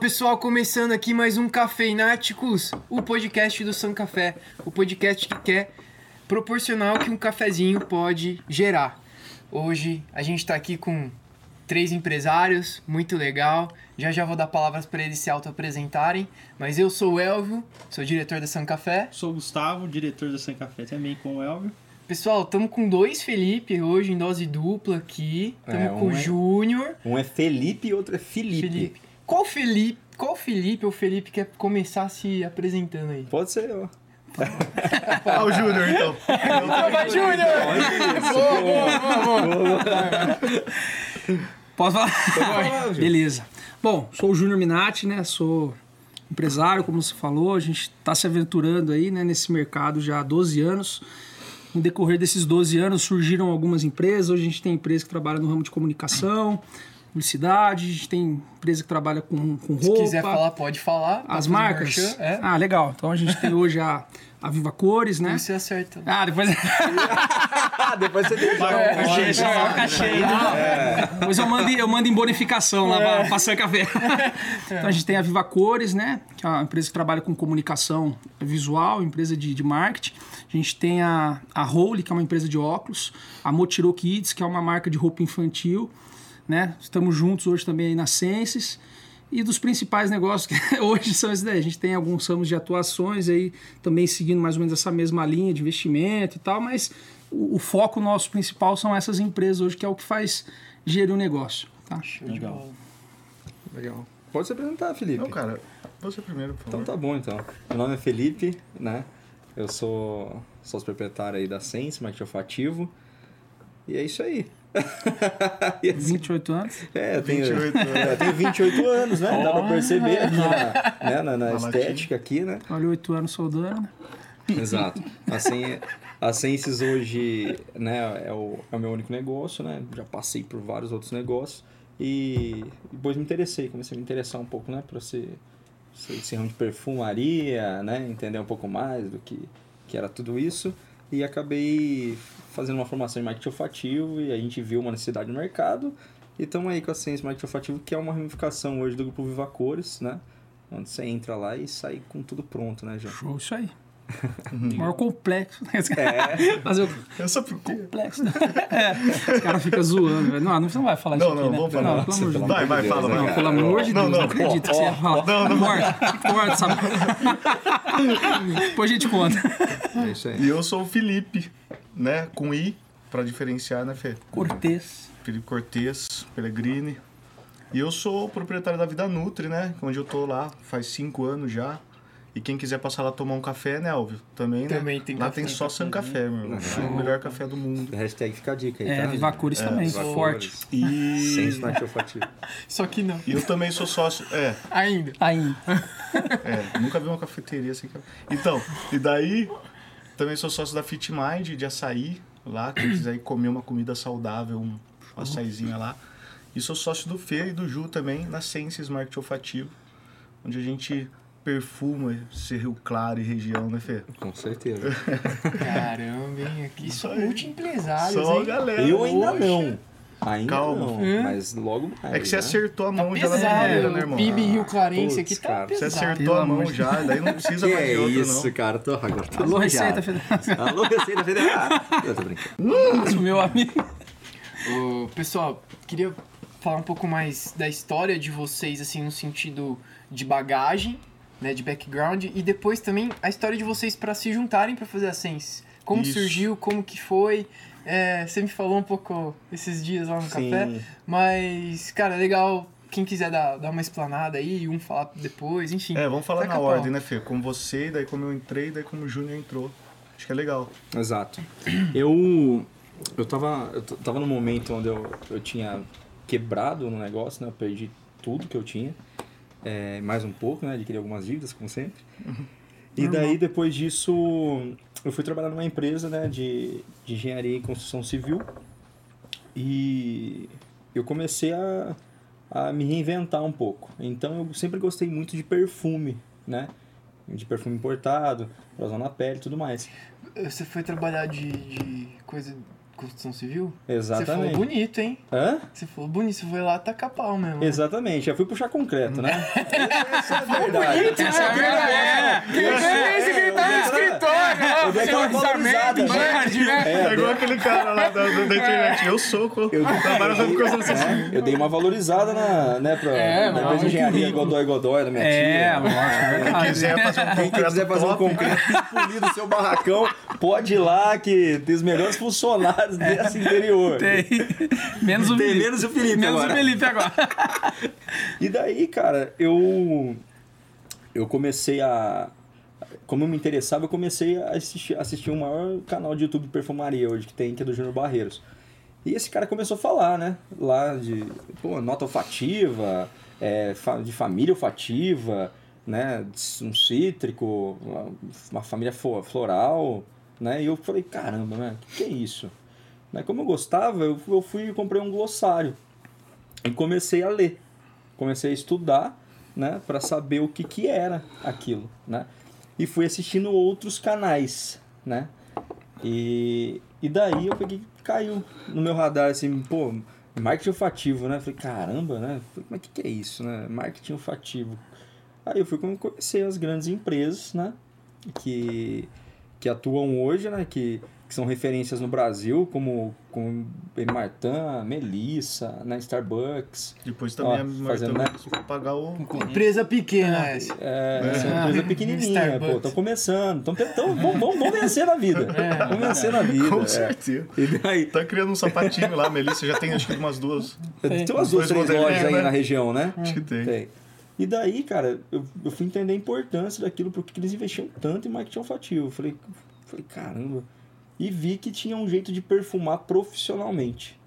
Pessoal, começando aqui mais um Cafeináticos, o podcast do São Café, o podcast que quer proporcionar o que um cafezinho pode gerar. Hoje a gente tá aqui com três empresários, muito legal. Já já vou dar palavras para eles se auto-apresentarem, mas eu sou o Elvio, sou diretor da São Café. Sou o Gustavo, diretor da São Café também com o Elvio. Pessoal, estamos com dois Felipe hoje em dose dupla aqui. Estamos É, com um o é- Júnior. Um é Felipe e outro é Felipe. Felipe. Qual Felipe? Qual Felipe ou Felipe quer começar se apresentando aí? Pode ser, ó. Ah, o Júnior, então. Vai, Júnior! Boa, boa, boa, boa. Posso falar? Beleza. Bom, sou o Júnior Minati, né? Sou empresário, como você falou. A gente está se aventurando aí né, nesse mercado já há 12 anos. No decorrer desses 12 anos surgiram algumas empresas. Hoje a gente tem empresa que trabalha no ramo de comunicação, publicidade, a gente tem empresa que trabalha com, com roupa. Se quiser falar, pode falar. As Fazer marcas? merchan, É. Ah, legal. Então a gente tem hoje a, a Viva Cores, né? Você acerta. Ah, depois. Ah, depois você deixa. Cachê, só o cachê. Depois eu mando, eu mando em bonificação lá pra, pra Café. Então a gente tem a Viva Cores, né? Que é uma empresa que trabalha com comunicação visual, empresa de, de marketing. A gente tem a, a Holy, que é uma empresa de óculos. A Motiro Kids, que é uma marca de roupa infantil. Né? Estamos juntos hoje também aí na Senses. E dos principais negócios que hoje são esses daí. A gente tem alguns ramos de atuações aí, também seguindo mais ou menos essa mesma linha de investimento e tal, mas o, o foco nosso principal são essas empresas hoje, que é o que faz gerir o negócio. Tá? Legal. Legal. Pode se apresentar, Felipe. Não, cara, você primeiro, por Então favor. tá bom, então. Meu nome é Felipe, né? Eu sou sócio proprietário aí da Sense, marketing olfativo. E é isso aí. E assim, 28 anos. é, eu tenho, 28 anos. eu tenho 28 anos, né? Dá pra perceber aqui na, né? na, na estética aqui, né? Olha, 8 anos soldando. Exato. Assim, a Senses hoje né, é, o, é o meu único negócio, né? Já passei por vários outros negócios e depois me interessei, comecei a me interessar um pouco, né? Por esse, esse, esse ramo de perfumaria, né? Entender um pouco mais do que, que era tudo isso e acabei fazendo uma formação em marketing olfativo e a gente viu uma necessidade no mercado e estamos aí com a Sense Marketing Olfativo, que é uma ramificação hoje do grupo Viva Cores, né? Onde você entra lá e sai com tudo pronto, né, João? Show, isso aí. O maior complexo. É. Fazer o Eu só porque... complexo. É. Os caras ficam zoando. Não, não, você não vai falar Não, isso aqui, não, né? vamos falar. Não, pelo amor de Deus. Vai, vai, fala, né, vai. Não, cara? pelo amor de Não, Deus, não, não, acredito que você ia falar. Não, não. Corta, corta, sabe? Depois a gente conta. É isso aí. E eu sou o Felipe, né? Com I, pra diferenciar, né, Fê? Cortês. Felipe Cortez, Pellegrini. E eu sou o proprietário da Vida Nutri, né? Onde eu tô lá faz cinco anos já. E quem quiser passar lá tomar um café, né, Alvio? Também, né? Também tem Lá café, tem só San Café, meu irmão. É o melhor café do mundo. Hashtag fica a dica aí, É, tá? Viva Cores também, Viva forte. E... Sem smart olfativo. Só que não. e eu também sou sócio... É, Ainda. Ainda. É, nunca vi uma cafeteria assim. que- Então, e daí também sou sócio da Fit Mind de açaí, lá, quem quiser ir comer uma comida saudável, um açaizinho lá. E sou sócio do Fê e do Ju também, na Senses Marketing Olfativo, onde a gente perfuma esse Rio Claro e região, né, Fê? Com certeza. Caramba, hein? Aqui aí. multi-empresários, Só hein? galera. Eu ainda Poxa. não. Ainda Calma. não. Hum? Mas logo mais. É que você né? acertou a Tá mão já na primeira, né, irmão? PIB Rio Clarense putz, aqui tá cara. Você pesado. acertou Pelo a mão já, daí não precisa Que mais de é outro, isso, não. cara? Tô, agora tô Alô. Receita Federal. Alô, Receita Federal. Eu tô brincando. Meu amigo. Ô, pessoal, queria falar um pouco mais da história de vocês, assim, no sentido de bagagem, né, de background, e depois também a história de vocês para se juntarem para fazer a Sense. Como Isso. surgiu, como que foi. É, você me falou um pouco esses dias lá no Sim. café, mas, cara, é legal. Quem quiser dar, dar uma explanada aí, um falar depois, enfim. É, vamos falar na ordem, né, Fê? Como você, daí como eu entrei, daí como o Júnior entrou. Acho que é legal. Exato. Eu, eu, tava, eu tava num momento onde eu, eu tinha quebrado no negócio, né? Eu perdi tudo que eu tinha. É, mais um pouco, né? Adquiri algumas dívidas, como sempre. E daí, depois disso, eu fui trabalhar numa empresa né, de, de engenharia e construção civil. E eu comecei a, a me reinventar um pouco. Então, eu sempre gostei muito de perfume, né? De perfume importado, pra usar na pele e tudo mais. Você foi trabalhar de, de coisa construção civil? Você Exatamente. falou bonito, hein? Hã? Você falou bonito, você foi lá tacar pau mesmo. Exatamente, já fui puxar concreto, né? Essa é a verdade. Essa é a verdade. Quem fez esse que tá no escritório? Eu dei aquela valorizada, né? É, igual aquele cara lá da, da, da internet. Eu sou, Eu, trabalho na construção civil. é, eu dei uma valorizada na, né, pra, É, na empresa de engenharia Godoy Godoy da minha É, tia. lógico, é Quem verdade. quiser fazer um Quem concreto quiser fazer um concreto polido do seu barracão, pode ir lá que tem os melhores funcionários desse interior. Tem. Menos o Tem Felipe. menos o Felipe Menos agora. o Felipe agora. E daí, cara, eu eu comecei a como eu me interessava, eu comecei a assistir, assistir o maior canal de YouTube de perfumaria hoje que tem, que é do Júnior Barreiros. E esse cara começou a falar, né? Lá de pô, nota olfativa, é, de família olfativa, né? Um cítrico, uma, família floral, né? E eu falei, caramba, né? O que, que é isso? Né? Como eu gostava, eu, eu fui e comprei um glossário e comecei a ler. Comecei a estudar, né? Para saber o que, que era aquilo, né? E fui assistindo outros canais, né? E, e daí eu peguei, caiu no meu radar assim, pô, marketing olfativo, né? Falei, caramba, né? Falei, mas o que, que é isso, né? Marketing olfativo. Aí eu fui conhecer as grandes empresas, né? Que, que atuam hoje, né? Que, que são referências no Brasil, como, como Ben Martin, Melissa, né? Starbucks. Depois também Ó, a fazendo, Marta né? vai pagar o. Empresa pequena essa. É, É. essa é uma empresa pequenininha, Starbucks. pô, tô começando, tão, tão, vamos, vamos, vamos vencer na vida, vamos vencer na vida. Com é. certeza. E daí, Tá criando um sapatinho lá, Melissa. Já tem acho que umas duas. tem umas duas, três lojas aí né? na região, né? Acho que tem. Tem. E daí, cara, eu, eu fui entender a importância daquilo, porque eles investiam tanto em marketing olfativo. Eu falei, falei, caramba. E vi que tinha um jeito de perfumar profissionalmente.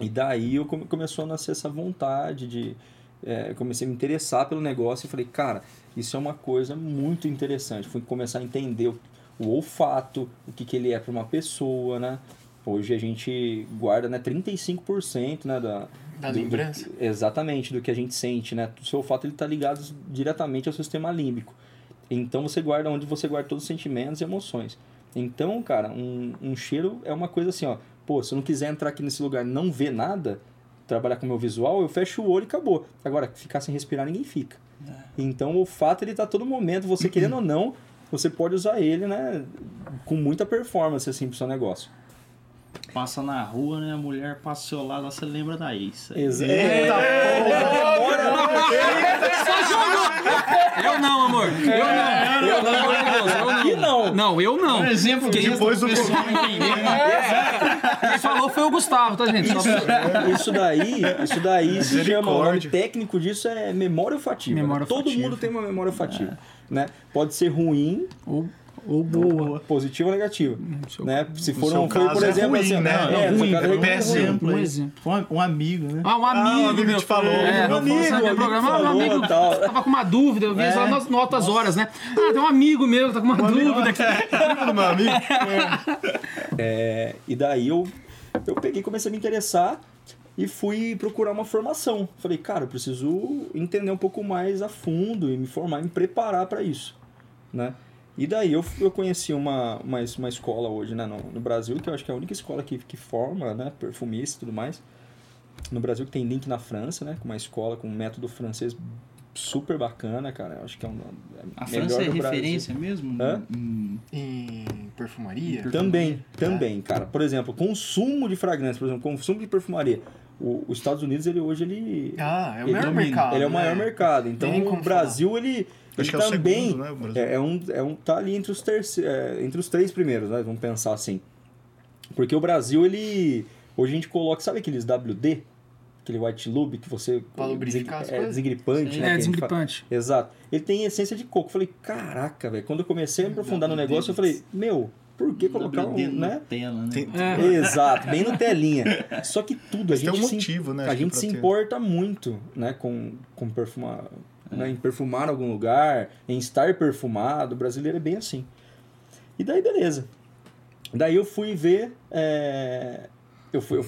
E daí eu come, começou a nascer essa vontade de. é, comecei a me interessar pelo negócio e falei, cara, isso é uma coisa muito interessante. Fui começar a entender o, o olfato, o que, que ele é para uma pessoa, né? Hoje a gente guarda né, 35% né, da, Da do- do- lembrança. exatamente, do que a gente sente, né? O seu olfato ele tá ligado diretamente ao sistema límbico. Então você guarda onde você guarda todos os sentimentos e emoções. Então, cara, um, um cheiro é uma coisa assim, ó. Pô, se eu não quiser entrar aqui nesse lugar e não ver nada, trabalhar com o meu visual, eu fecho o olho e acabou. Agora, ficar sem respirar, ninguém fica. Então, o olfato, ele tá a todo momento, você querendo ou não, você pode usar ele, né? Com muita performance, assim, pro seu negócio. Passa na rua, né? A mulher passa ao seu lado, lá você lembra da ex. Exato. Eita Eu não, amor. Eu não. Eu não, pelo amor de Deus, eu não. Não. Não, eu não. Um exemplo Quem, Depois do pessoal entender. quem falou foi o Gustavo, tá, gente? Pra- Isso daí, isso daí se chama, o nome técnico disso é memória olfativa. né? Memória Todo olfativa. mundo tem uma memória olfativa, né? Pode ser ruim, Ou, ou boa. positiva ou negativa, seu- né? Se for, um, foi, por caso é exemplo, ruim, assim, né? é, Não, no ruim, caso é é ruim, péssimo. ruim. Um exemplo. Um, um amigo, né? Ah, um amigo, amigo meu. te falou. É, Um amigo, amigo, amigo programa, falou, um amigo tal. tava com uma dúvida, eu vi É. lá nas notas horas, né? Ah, tem um amigo meu que tá com uma dúvida aqui. Lembra do meu amigo? É, e daí eu, eu peguei e comecei a me interessar e fui procurar uma formação. Falei, cara, eu preciso entender um pouco mais a fundo e me formar, me preparar para isso, né? E daí eu, eu conheci uma, uma, uma escola hoje né, no, no Brasil, que eu acho que é a única escola que, que forma né, perfumista e tudo mais. No Brasil que tem link na França, né? Com uma escola com um método francês super bacana, cara. Eu acho que é um é A melhor França é referência mesmo? Hã? Hum, Em perfumaria? Também, também, cara. Por exemplo, consumo de fragrância, por exemplo, consumo de perfumaria. O, os Estados Unidos, ele hoje, ele, Ah, é o Ele maior domina. mercado. ele é o maior né? mercado. Então, Tem nem o como Brasil, ele, ele Acho que é o também segundo, né? O é, é um, é um, tá ali entre os, terce, é, entre os três primeiros, né? Vamos pensar assim. Porque o Brasil, ele... Hoje a gente coloca, sabe aqueles WD? Aquele white lube que você... Pra lubrificar as é, coisas? desengripante, Sim. né? É, gente fala. desengripante. Exato. Ele tem essência de coco. Eu falei, caraca, velho. Quando eu comecei a me aprofundar no negócio, eu falei, meu, por que colocar um, né? Nutella, né? É. Exato, bem no telinha. Só que tudo, a Mas gente, um se, motivo, né? a gente se ter. importa muito, né, com, com perfumar, né, em perfumar algum lugar, em estar perfumado. O brasileiro é bem assim. E daí, beleza. Daí eu fui ver, é, eu fui, eu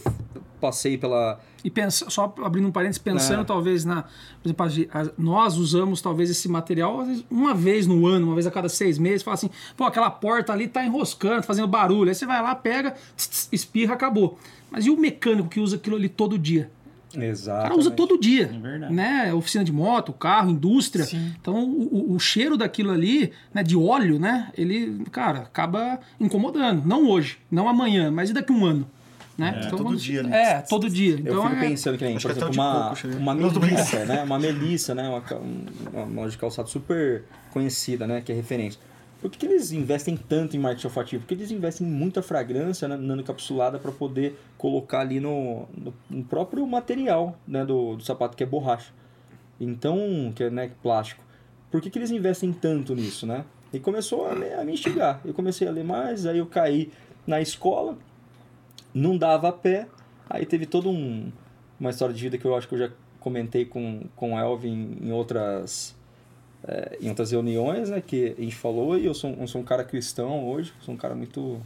passei pela. E pensa, só abrindo um parênteses, pensando É. talvez na. Por exemplo, nós usamos talvez esse material vezes, uma vez no ano, uma vez a cada seis meses, fala assim, pô, aquela porta ali tá enroscando, fazendo barulho. Aí você vai lá, pega, tss, tss, espirra, acabou. Mas e o mecânico que usa aquilo ali todo dia? O Exato. cara usa todo dia. É verdade. Né? Oficina de moto, carro, indústria. Sim. Então o, o- o cheiro daquilo ali, né, de óleo, né? Ele, cara, acaba incomodando. Não hoje, não amanhã, mas e daqui a um ano? Né? Então, todo quando- dia, né? É, todo dia. Eu Então, fico é- pensando que nem, Acho por exemplo, uma, chega. uma tô melissa, né? Uma melissa, né? Uma, um- uma loja de calçado super conhecida, né? Que é referência. Por que, que eles investem tanto em marketing olfativo? Porque eles investem em muita fragrância né, nanoencapsulada para poder colocar ali no, no, no próprio material né, do, do sapato, que é borracha. Então, que é né, plástico. Por que, que eles investem tanto nisso, né? E começou a me, a me instigar. Eu comecei a ler mais, aí eu caí na escola, não dava a pé. Aí teve toda um, uma história de vida que eu acho que eu já comentei com, com o Elvin em outras, eh, em outras reuniões, né? Que a gente falou, e eu sou, eu sou um cara cristão hoje, sou um cara muito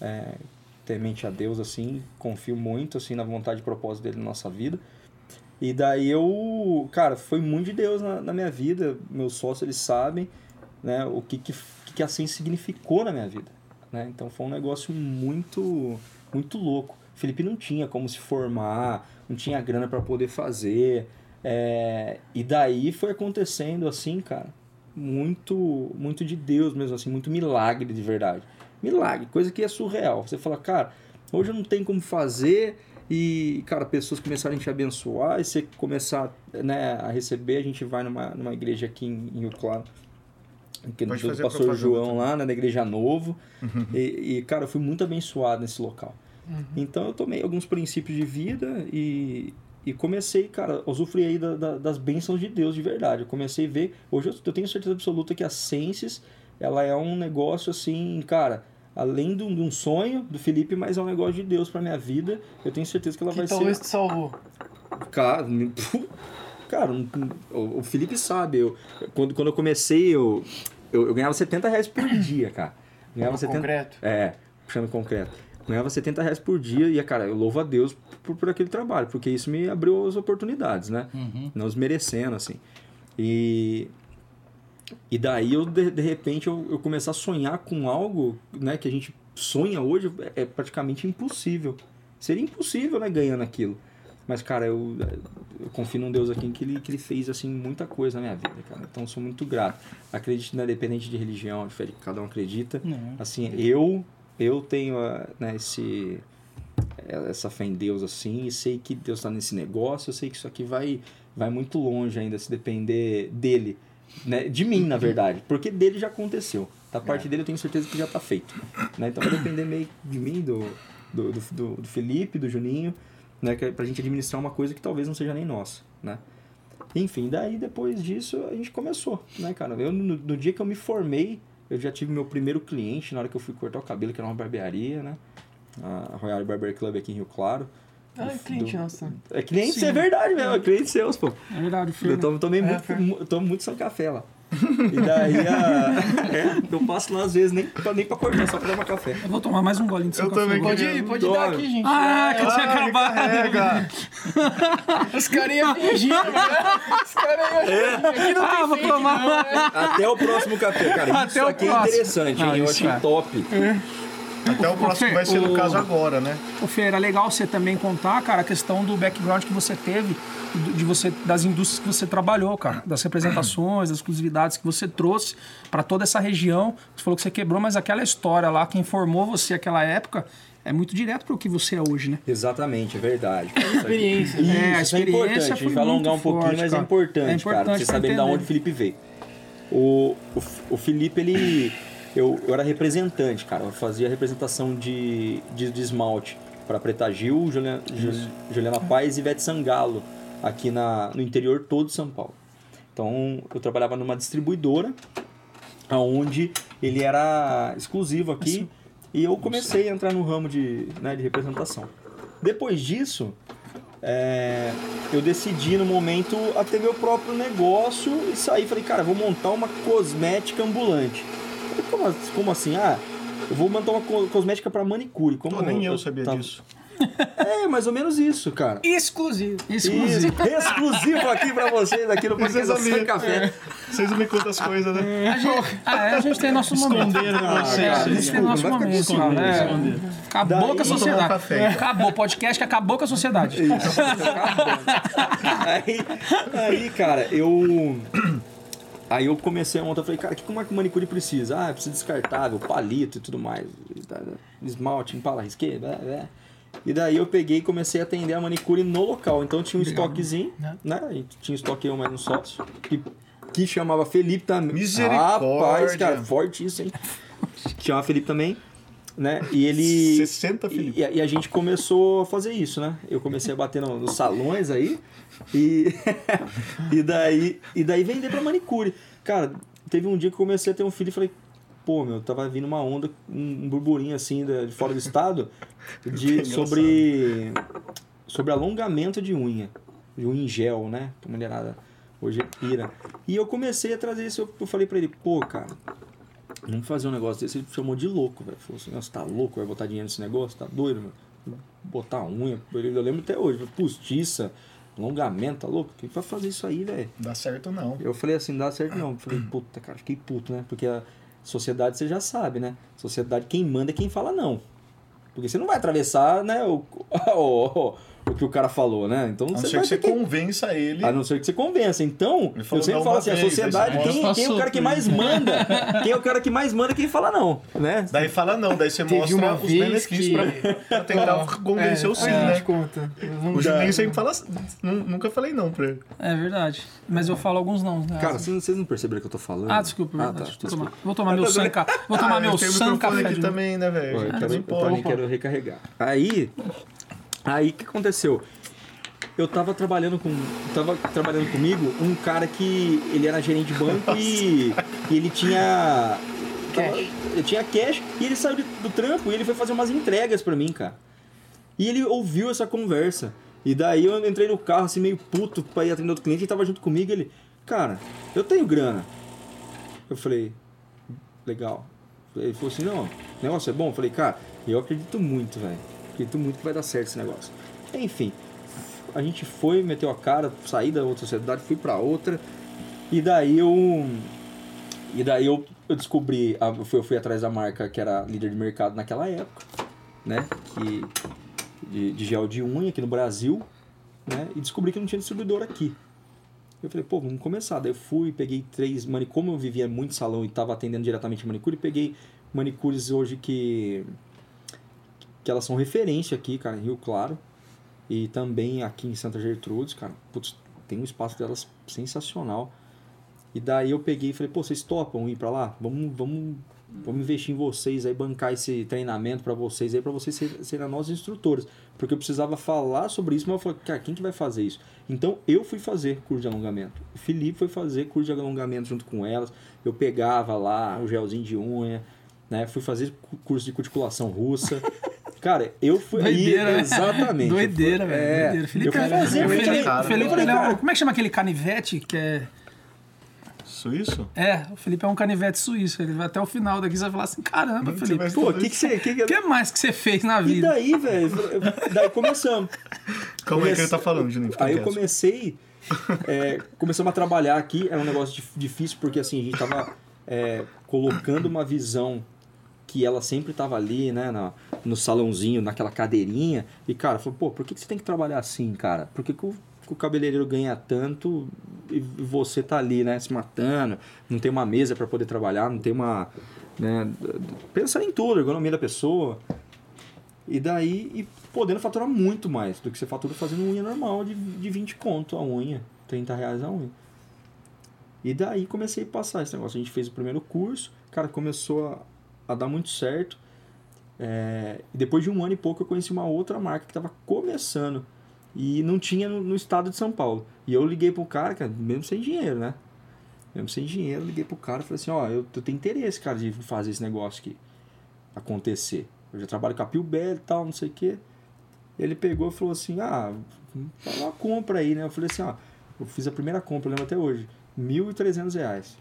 eh, temente a Deus, assim, confio muito, assim, na vontade e propósito dele na nossa vida. E daí eu, cara, foi muito de Deus na, na minha vida, meus sócios, eles sabem, né, o que que, que que a ciência significou na minha vida, né? Então foi um negócio muito, muito louco. O Felipe não tinha como se formar, não tinha grana para poder fazer, é, e daí foi acontecendo assim, cara, muito, muito de Deus mesmo, assim, muito milagre de verdade. Milagre, coisa que é surreal. Você fala, cara, hoje eu não tenho como fazer e, cara, pessoas começarem a te abençoar e você começar né, a receber. A gente vai numa, numa igreja aqui em, em Rio Claro, que Pode do pastor João também. lá, né, da Igreja Novo. E, e, cara, eu fui muito abençoado nesse local. Então eu tomei alguns princípios de vida e, e comecei, cara, a usufruir aí da- da- das bênçãos de Deus de verdade. Eu comecei a ver, hoje eu, eu tenho certeza absoluta que a Senses, ela é um negócio assim, cara, além de um, de um sonho do Felipe, mas é um negócio de Deus pra minha vida. Eu tenho certeza que ela Que vai talvez ser... te salvou. Cara, cara o, o Felipe sabe, eu, quando, quando eu comecei, eu, eu, eu ganhava 70 reais por dia, cara. Ganhava No 70, concreto. é, puxando concreto. Ganhava 70 reais por dia e, cara, eu louvo a Deus por, por aquele trabalho, porque isso me abriu as oportunidades, né? Não desmerecendo, assim. E, e daí, eu, de, de repente, eu, eu começar a sonhar com algo né, que a gente sonha hoje é, é praticamente impossível. Seria impossível, né, ganhando aquilo. Mas, cara, eu, eu confio num Deus aqui que ele, que ele fez, assim, muita coisa na minha vida, cara. Então, eu sou muito grato. Acredito, independente de religião, de fé, que cada um acredita. Não. Assim, eu eu tenho ah, né, esse essa fé em Deus assim e sei que Deus está nesse negócio. Eu sei que isso aqui vai vai muito longe ainda se depender dele, né? De mim, na verdade, porque dele já aconteceu. Da parte dele eu tenho certeza que já está feito, né? Então vai depender meio de mim, do do, do, do- Felipe, do Juninho, né? É pra gente administrar uma coisa que talvez não seja nem nossa, né? Enfim, daí depois disso a gente começou, né, cara? Eu, no, no dia que eu me formei, eu já tive meu primeiro cliente na hora que eu fui cortar o cabelo, que era uma barbearia, né? A Royal Barber Club aqui em Rio Claro. Ah, é cliente nosso. É cliente, Sim. é verdade mesmo, é cliente seus, pô. É verdade, Eu filho. tomo, tomei É, muito, eu tomo muito São Café lá. E daí a. É, eu passo lá às vezes nem pra, nem pra cortar, só pra tomar café. Eu vou tomar mais um golinho de seu Eu café também. Pode, pode dar aqui, gente. Ah, que eu tinha Ah, acabado. Os caras iam fingindo, né? Os caras iam fingindo. Aqui não Ah, tem vou fake, tomar. não, né? Até o próximo café, cara. Até isso o aqui é próximo. interessante, hein? Não, eu isso achei é. Até o próximo vai ser no o- caso agora, né? Ô, Fê, era legal você também contar, cara, a questão do background que você teve, de você, das indústrias que você trabalhou, cara, das representações, das exclusividades que você trouxe para toda essa região. Você falou que você quebrou, mas aquela história lá, quem formou você naquela época, é muito direto para o que você é hoje, né? Exatamente, é verdade. Experiência. Isso, É, a isso é experiência importante. A gente vai alongar um pouquinho, forte, mas cara. é importante, É cara, importante pra você pra saber de onde o Felipe veio. O, o, o Felipe, ele. Eu, eu era representante, cara. Eu fazia representação de, de, de esmalte para Preta Gil, Juliana, Ju- Juliana Paz e Ivete Sangalo, aqui na, no interior todo de São Paulo. Então, eu trabalhava numa distribuidora, onde ele era exclusivo aqui, e eu comecei a entrar no ramo de, né, de representação. Depois disso, é, eu decidi no momento a ter meu próprio negócio e saí. Falei, cara, vou montar uma cosmética ambulante. Como, como assim? Ah, eu vou montar uma co- cosmética para manicure. Como Pô, nem eu sabia tava- disso. É, mais ou menos isso, cara. Exclusivo. Exclusivo. Isso, exclusivo aqui pra vocês, aqui no Vocês Sem Café. Vocês não me contam as coisas, né? A gente, ah, é, a gente tem nosso momento. Esconderam Ah, você. É, a gente tem nosso momento. É, escondido. acabou Daí- com a sociedade. café, então. Acabou o podcast que acabou com a sociedade. aí, aí, cara, eu. Aí eu comecei a montar, falei, cara, o que uma manicure precisa? Ah, precisa de descartável, palito e tudo mais. Esmalte, empala, risqueira, blá, blá. E daí eu peguei e comecei a atender a manicure no local. Então tinha um estoquezinho, né? E tinha estoque eu mais um sócio. Que, que chamava Felipe também. Misericórdia. Rapaz, cara, forte isso, hein? Chamava Felipe também, né? E ele. 60, Felipe. E, e a gente começou a fazer isso, né? Eu comecei a bater no- nos salões aí e, e, daí, e daí vender pra manicure. Cara, teve um dia que eu comecei a ter um filho e falei, pô, meu, tava vindo uma onda, um, um burburinho assim de fora do estado de, sobre, sobre alongamento de unha. De unha em gel, né? Que a mulherada hoje pira. E eu comecei a trazer isso, eu, eu falei pra ele, pô, cara, Vamos fazer um negócio desse. Ele chamou de louco, velho. Falou assim: Nossa, tá louco? Vai botar dinheiro nesse negócio? Tá doido, mano? Botar unha. Eu lembro até hoje. Postiça, alongamento, tá louco? Quem vai fazer isso aí, velho? Dá certo não. Eu falei assim: Não dá certo não. Eu falei: Puta, cara, fiquei puto, né? Porque a sociedade você já sabe, né? Sociedade, quem manda é quem fala não. Porque você não vai atravessar, né? O, o, o, que o cara falou, né? Então A não ser que você que convença ele. a não ser que você convença. Então, eu sempre não falo assim, a vez, sociedade, aí quem, é o cara que mais manda? Quem é o cara que mais manda, quem fala não, né? Daí fala não, daí você Teve mostra uma os benefícios que- pra, pra tentar convencer é, o sim, a né? conta. O Juninho sempre fala assim, "Nu- nunca falei não pra ele. É verdade. Mas eu falo alguns não. Né? Cara, vocês vocês não perceberam o que eu tô falando? Ah, desculpa, Ah, verdade. tá, vou, desculpa. tomar, vou tomar meu sanca. Vou tomar Ah, meu café aqui também, né, velho? Eu também quero recarregar. Aí, aí o que aconteceu? Eu tava trabalhando com. Tava trabalhando comigo um cara que ele era gerente de banco e, e ele tinha. tava- ele tinha cash e ele saiu de- do trampo e ele foi fazer umas entregas pra mim, cara. E ele ouviu essa conversa. E daí eu entrei no carro assim, meio puto pra ir atender outro cliente e tava junto comigo. Ele, cara, eu tenho grana. Eu falei, legal. Ele falou assim, não, o negócio é bom? Eu falei, cara, eu acredito muito, velho. Acredito muito que vai dar certo esse negócio. Enfim, a gente foi, meteu a cara, saí da outra sociedade, fui pra outra. E daí eu. E daí eu, eu descobri, eu fui, eu fui atrás da marca que era líder de mercado naquela época, né? Que, de, de gel de unha aqui no Brasil, né? E descobri que não tinha distribuidor aqui. Eu falei, pô, vamos começar. Daí eu fui, peguei três manicures. Como eu vivia muito salão e estava atendendo diretamente manicure, peguei manicures hoje que. Que elas são referência aqui, cara, em Rio Claro. E também aqui em Santa Gertrudes, cara. Putz, tem um espaço delas sensacional. E daí eu peguei e falei, pô, vocês topam ir pra lá? Vamos, vamos, vamos investir em vocês aí, bancar esse treinamento pra vocês aí, pra vocês ser- serem nossos instrutores. Porque eu precisava falar sobre isso, mas eu falei, cara, quem que vai fazer isso? Então eu fui fazer curso de alongamento. O Felipe foi fazer curso de alongamento junto com elas. Eu pegava lá o gelzinho de unha, né? Fui fazer cu- curso de cuticulação russa. Cara, eu fui. Doideira, aí, né? Exatamente. Doideira, velho. É, Doideira. Felipe, eu fui é- fazer, o eu Felipe, cara, o Felipe, é cara, como é que chama aquele canivete que é... Suíço? É, o Felipe é um canivete suíço. Ele vai até o final daqui, você vai falar assim, caramba, Você Felipe, Pô, o que que você. Que que... o que mais que você fez na E vida? daí, velho? Daí começamos. Calma aí que ele tá falando, Juninho. fica Aí eu comecei. é, começamos a trabalhar aqui, era um negócio dif- difícil, porque assim, a gente tava é, colocando uma visão que ela sempre tava ali, né, na- no salãozinho, naquela cadeirinha. E, cara, falou, pô, por que, que você tem que trabalhar assim, cara? Por que, que o, que o cabeleireiro ganha tanto e você tá ali, né, se matando? Não tem uma mesa para poder trabalhar, não tem uma. Né, em tudo, ergonomia da pessoa. E daí, e podendo faturar muito mais do que você fatura fazendo unha normal de, de 20 conto a unha, 30 reais a unha. E daí comecei a passar esse negócio. A gente fez o primeiro curso, cara, começou a, a dar muito certo. É, depois de um ano e pouco eu conheci uma outra marca que estava começando e não tinha no, no estado de São Paulo. E eu liguei pro cara, cara, mesmo sem dinheiro, né? Mesmo sem dinheiro, liguei pro cara e falei assim, ó, eu, eu tenho interesse, cara, de fazer esse negócio aqui acontecer. Eu já trabalho com a Pilbel e tal, não sei o quê. Ele pegou e falou assim, ah, faz uma compra aí, né? Eu falei assim, ó, eu fiz a primeira compra, lembro até hoje, 1.300 reais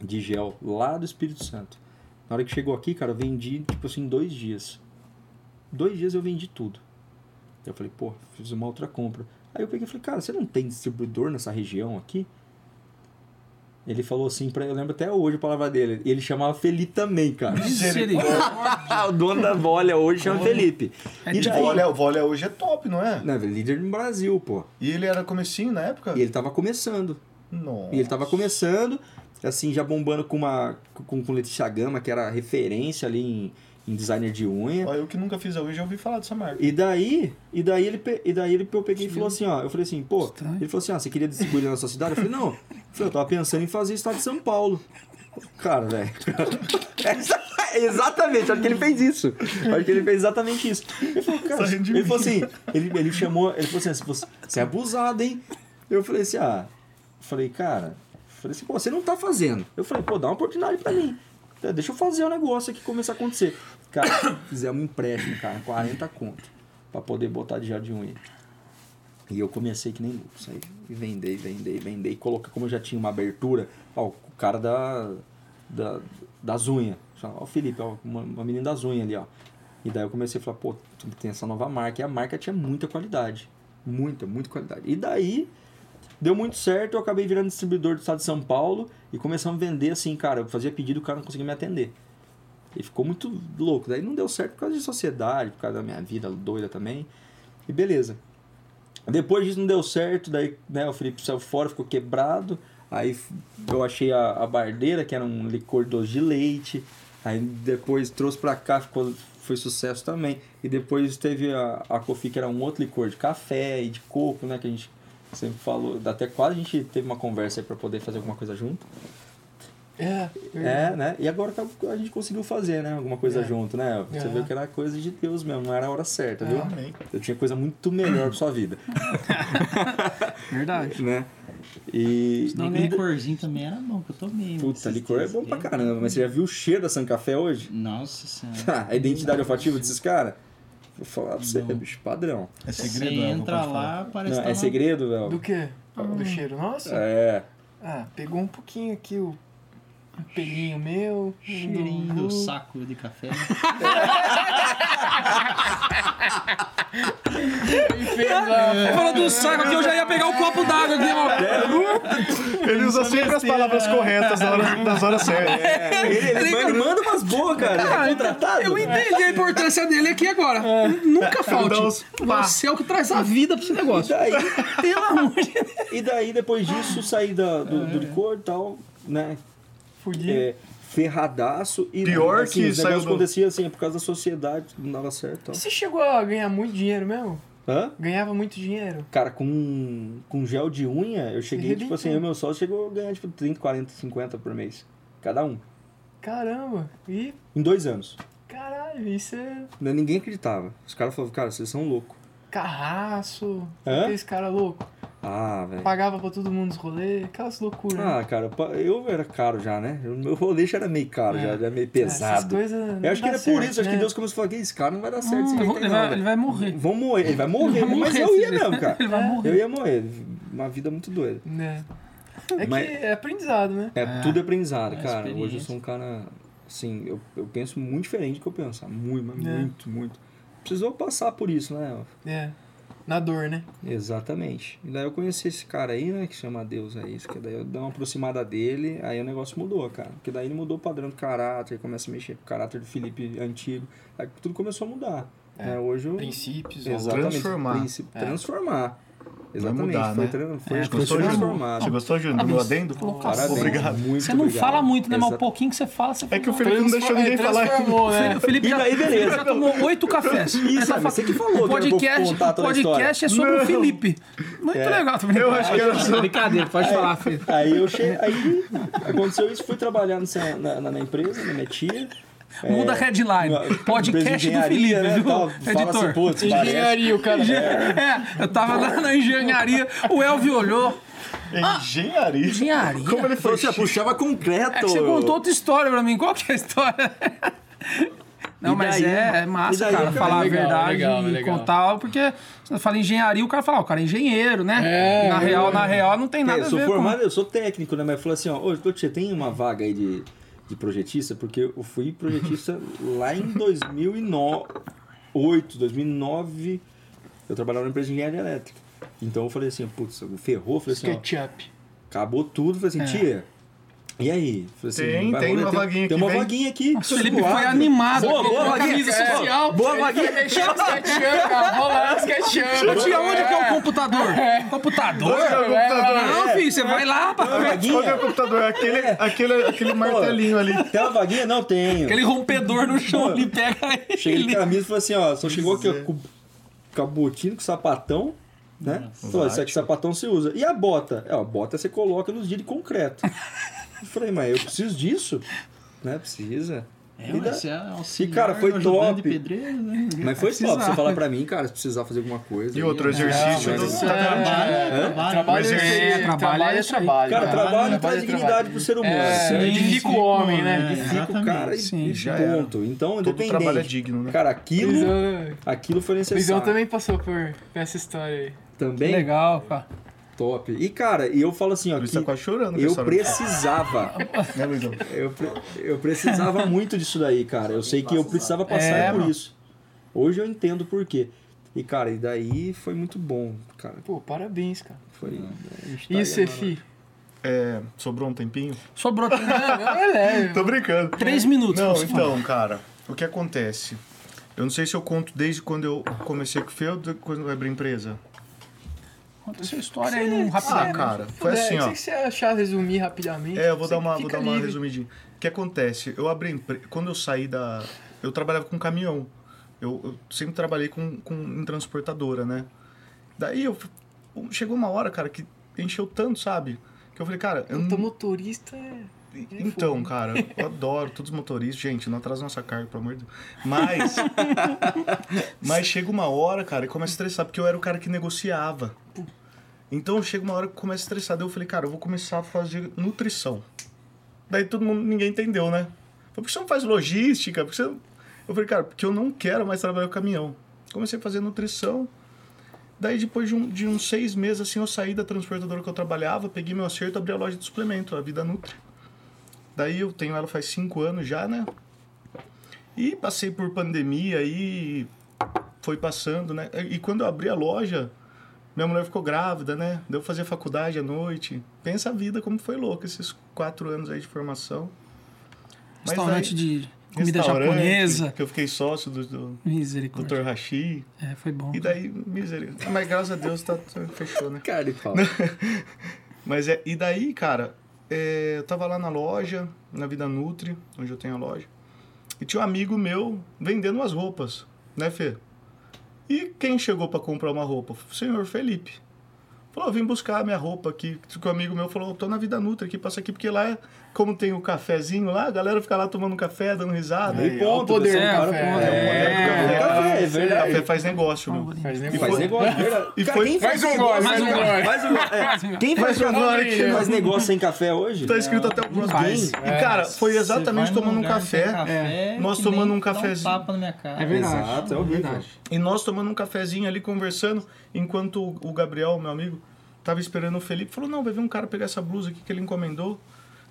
de gel lá do Espírito Santo. Na hora que chegou aqui, cara, eu vendi, tipo assim, em dois dias. Dois dias eu vendi tudo. Eu falei, pô, fiz uma outra compra. Aí eu peguei e falei, cara, você não tem distribuidor nessa região aqui? Ele falou assim, pra, eu lembro até hoje a palavra dele. Ele chamava Felipe também, cara. o dono da Volha hoje chama Felipe. É E daí, o vôlei hoje é top, não é? né, líder no Brasil, pô. E ele era comecinho na época? E ele tava começando. Nossa. E ele tava começando, assim, já bombando com uma com, com Letícia Gama, que era referência ali em, em designer de unha. Ó, eu que nunca fiz a unha, já ouvi falar dessa marca. E daí, e daí ele, e daí ele eu peguei e falou assim, ó, eu falei assim, pô, Estranho. ele falou assim, ah, você queria distribuir na sua cidade? Eu falei, não. Eu falei, eu tava pensando em fazer estado de São Paulo. Cara, velho. Exa- Exatamente, acho que ele fez isso. Acho que ele fez exatamente isso. Ele falou, cara, ele falou assim, ele, ele chamou, ele falou assim, você, você é abusado, hein? Eu falei assim, ah, eu falei, cara, falei assim, você não tá fazendo. Eu falei, pô, dá uma oportunidade pra mim. Deixa eu fazer o negócio aqui começar a acontecer. Cara, fizemos um empréstimo, cara, 40 conto, pra poder botar de de unha. E eu comecei que nem louco, saí e vendei, vendei, vendei. Coloquei, como eu já tinha uma abertura, ó, o cara da, da das unhas. Ó, o Felipe, ó, uma, uma menina das unhas ali, ó. E daí eu comecei a falar, pô, tem essa nova marca. E a marca tinha muita qualidade. Muita, muita qualidade. E daí, deu muito certo, eu acabei virando distribuidor do estado de São Paulo e começamos a vender assim, cara. Eu fazia pedido, o cara não conseguia me atender. E ficou muito louco. Daí não deu certo por causa de sociedade, por causa da minha vida doida também. E beleza. Depois disso não deu certo, daí né, o Felipe saiu fora, ficou quebrado. Aí eu achei a, a bardeira, que era um licor doce de leite. Aí depois trouxe pra cá, ficou, foi sucesso também. E depois teve a, a que era um outro licor de café e de coco, né? Que a gente sempre falou. Até quase a gente teve uma conversa aí pra poder fazer alguma coisa junto. É, É, né? E agora tá- a gente conseguiu fazer, né? Alguma coisa É. junto, né? Você É. viu que era coisa de Deus mesmo, não era a hora certa, viu? Amém. Eu tinha coisa muito melhor pra sua vida, Verdade. né? E. Não, e- licorzinho também era bom, que eu tomei. Puta, licor é bom pra caramba, mas você já viu o cheiro da San Café hoje? Nossa senhora. a identidade olfativa desses caras? Vou falar pra você, Não. bicho, padrão. É Você segredo, né? Não entra lá, parece Não, que é tá segredo, Léo? Do quê? Do cheiro? Nossa. É. Ah, pegou um pouquinho aqui o um pelinho meu. um cheirinho do- do saco de café. E falou do saco aqui, eu já ia pegar o copo d'água aqui, ó. Ele usa sempre as palavras corretas na hora- nas horas certas. É, ele, ele manda, manda umas boas, cara. É contratado. Eu entendi a importância dele aqui agora. Nunca falte. Uns- Você é o que traz a vida pra esse E negócio. daí, Pelo amor de Deus. e daí, depois disso, saí da, do, do licor e tal, né? Fudido. É, ferradaço. E Pior assim, que do- acontecia assim, é por causa da sociedade, não dava certo. Tal. Você chegou a ganhar muito dinheiro mesmo? Hã? Ganhava muito dinheiro. Cara, com, com gel de unha, eu cheguei, tipo assim, eu meu sócio chegou a ganhar tipo 30, 40, 50 por mês. Cada um. Caramba. E, Em dois anos. caralho, isso é Né, Ninguém acreditava. Os caras falavam, cara, vocês são loucos. carraço. Hã? Aqueles cara louco. Ah, velho. Pagava pra todo mundo os rolês. Aquelas loucuras. né? Ah, cara, pa- eu era caro já, né? O meu rolê já era meio caro, É. já era meio Essas pesado. coisas não Eu acho que era por certo, isso, acho que né? Deus começou a falar que esse cara não vai dar certo. esse Ele vai, não, ele vai morrer. Vão morrer, ele vai morrer, Vai mas morrer eu desse ia mesmo, cara. Ele vai morrer. Eu ia morrer. Uma vida muito doida. Né? É Mas- que é aprendizado, né? É, É. tudo aprendizado, É cara. Hoje eu sou um cara, assim, eu, eu penso muito diferente do que eu penso. Muito, mas É. muito, muito. Precisou passar por isso, né? É. Na dor, né? Exatamente. E daí eu conheci esse cara aí, né, que chama Deus aí, isso, que daí eu dei uma aproximada dele, aí o negócio mudou, cara. Porque daí ele mudou o padrão do caráter, começa a mexer com o caráter do Felipe antigo, aí tudo começou a mudar. É. né? Hoje eu... Princípios. Exatamente. Transformar. É. Transformar. Exatamente. mudar, foi né? tran- foi, É, foi Gostou, transformado. Você gostou, Júnior, meu adendo? Parabéns. Obrigado. Muito Você não obrigado. fala muito, né? Mas o pouquinho que você fala, você É que o fala. Felipe não deixou ninguém falar. Transformou, né? O Felipe E já, daí, beleza. já tomou oito cafés. Isso, falando- você que falou O podcast, podcast é sobre o Felipe. Muito legal. Tô. Eu acho que era só- Brincadeira, pode falar, Felipe. Aí eu cheguei, aí aconteceu isso, fui trabalhar nessa- na, na, na empresa, na minha tia. Muda a headline. Podcast do Felipe, né, viu? Fala Editor. assim, putz, Engenharia, o cara. É, eu tava lá na engenharia, o Elvio olhou. Engenharia. Engenharia? Como ele foi? Você puxava concreto. É que você contou outra história pra mim. Qual que é a história? Não, E mas daí? é, é massa, daí, cara, cara, falar legal, a verdade legal, e legal. contar, porque você fala engenharia, o cara fala, ó, o cara é engenheiro, né? É, na real, é. na real, não tem É, nada eu a sou ver formado, eu sou técnico, né? Mas falou assim, ó, ô, Totti, tem uma vaga aí de, de projetista? Porque eu fui projetista lá em 2008, 2009. eu trabalhava numa empresa de engenharia elétrica. Então eu falei assim, putz, ferrou, falei assim, ó, SketchUp. acabou tudo, falei assim, tia, e aí? Assim, Tem, tem uma vaguinha Tem aqui, uma vem. vaguinha aqui. O Felipe foi suave. animado. Boa, boa a vaguinha. camisa É. social. Boa Ele vaguinha. foi mexer no SketchUp, cara. Rolar no SketchUp. Tia, onde que é o computador? Onde é o computador? Não, filho, você vai lá Qual que é vaguinha. o computador? Aquele, aquele, aquele martelinho ali. Tem uma vaguinha? Não, tenho. aquele rompedor no chão Boa. ali, pega Cheguei de ele. camisa e falei assim, ó, só chegou aqui ó, é. com, botina, com sapatão, né? Falei, Vai, isso aqui sapatão você usa. E a bota? É, a bota você coloca nos dias de concreto. eu falei, mas eu preciso disso? Né? Precisa. É, E da- mas é auxiliar, E, cara, foi top. de pedreiro, né? Mas foi precisar. top. Você falar pra mim, cara, se precisar fazer alguma coisa. E outro ó. exercício do- tá Trabalho, é, é, trabalho trabalho é é trabalho. Cara, trabalho traz é dignidade trabalho. pro ser humano. É, Sim, edifica sim, o homem, né? é. Edifica o cara e, Sim, e ponto. Então, Todo independente. trabalho é digno, né? Cara, aquilo, aquilo foi necessário. Visão também passou por essa história aí. Também Legal, cara. Top. E, cara, e eu falo assim, ó, Luiz tá quase chorando. eu precisava. Né, Luizão? Eu, pre- eu precisava muito disso daí, cara. Eu sei que eu precisava passar É, por mano. isso. Hoje eu entendo por quê. E, cara, e daí foi muito bom, cara. Pô, parabéns, cara. Foi. gente tá E aí você, agora. fi? É, sobrou um tempinho? Sobrou Não, é leve. Tô brincando. três minutos. Não, você falar. então, cara, o que acontece? Eu não sei se eu conto desde quando eu comecei com o de quando eu abri a empresa. Conta essa história aí num Ah, rapidamente. cara, foi assim, ó. Se você achar resumir rapidamente. É, eu vou dar uma, vou dar uma livre. resumidinha. O que acontece? Eu abri a empre... Quando eu saí da. Eu trabalhava com caminhão. Eu, eu sempre trabalhei com, com em transportadora, né? Daí eu. Chegou uma hora, cara, que encheu tanto, sabe? Que eu falei, cara, eu Puta, não... motorista é. Então, fogo. cara, eu adoro todos os motoristas. Gente, não atrasa nossa carga, pelo amor de Deus. Mas. mas chega uma hora, cara, e começa a estressar, porque eu era o cara que negociava. Então chega uma hora que começa. Daí eu falei, cara, eu vou começar a fazer nutrição. Daí todo mundo, ninguém entendeu, né? Por que você não faz logística? Por que você. Eu falei, cara, porque eu não quero mais trabalhar com caminhão. Comecei a fazer nutrição. Daí, depois de, um- de uns seis meses, assim, eu saí da transportadora que eu trabalhava, peguei meu acerto, abri a loja de suplemento, a Vida Nutri. Daí eu tenho ela faz cinco anos já, né? E passei por pandemia e foi passando, né? E quando eu abri a loja, minha mulher ficou grávida, né? Deu fazer faculdade à noite. Pensa a vida como foi louca esses quatro anos aí de formação. Mas Restaurante aí- de comida japonesa. Que eu fiquei sócio do, do. Dr. Hashi. É, foi bom. E daí, misericórdia. Mas graças a Deus tá, tá- fechou, né? Cara, ele fala. Mas é, e daí, cara, é, eu tava lá na loja, na Vida Nutri, onde eu tenho a loja, e tinha um amigo meu vendendo umas roupas, né, Fê? E quem chegou pra comprar uma roupa? O senhor Felipe. Falou, vim buscar a minha roupa aqui. Que o amigo meu falou, tô na Vida Nutri aqui, passa aqui, porque lá, como tem o cafezinho lá, a galera fica lá tomando café, dando risada. E Aí, ó, o ponto, poder você do para o café. ponto. É, É, café, é verdade. Café faz negócio, meu. Faz Faz negócio. negócio, verdade. E Cara, foi- quem Mais faz um gole, mais um negócio- gole. um. É, Quem faz, um gole ó. faz negócio sem café hoje? Tá escrito até o próximo. Faz. E, cara, foi exatamente tomando um café. café nós que tomando um cafezinho. tapa na minha cara. É verdade. Exato, é horrível. verdade. E nós tomando um cafezinho ali, conversando, enquanto o o Gabriel, meu amigo, tava esperando o Felipe. Falou, não, vai vir um cara pegar essa blusa aqui que ele encomendou.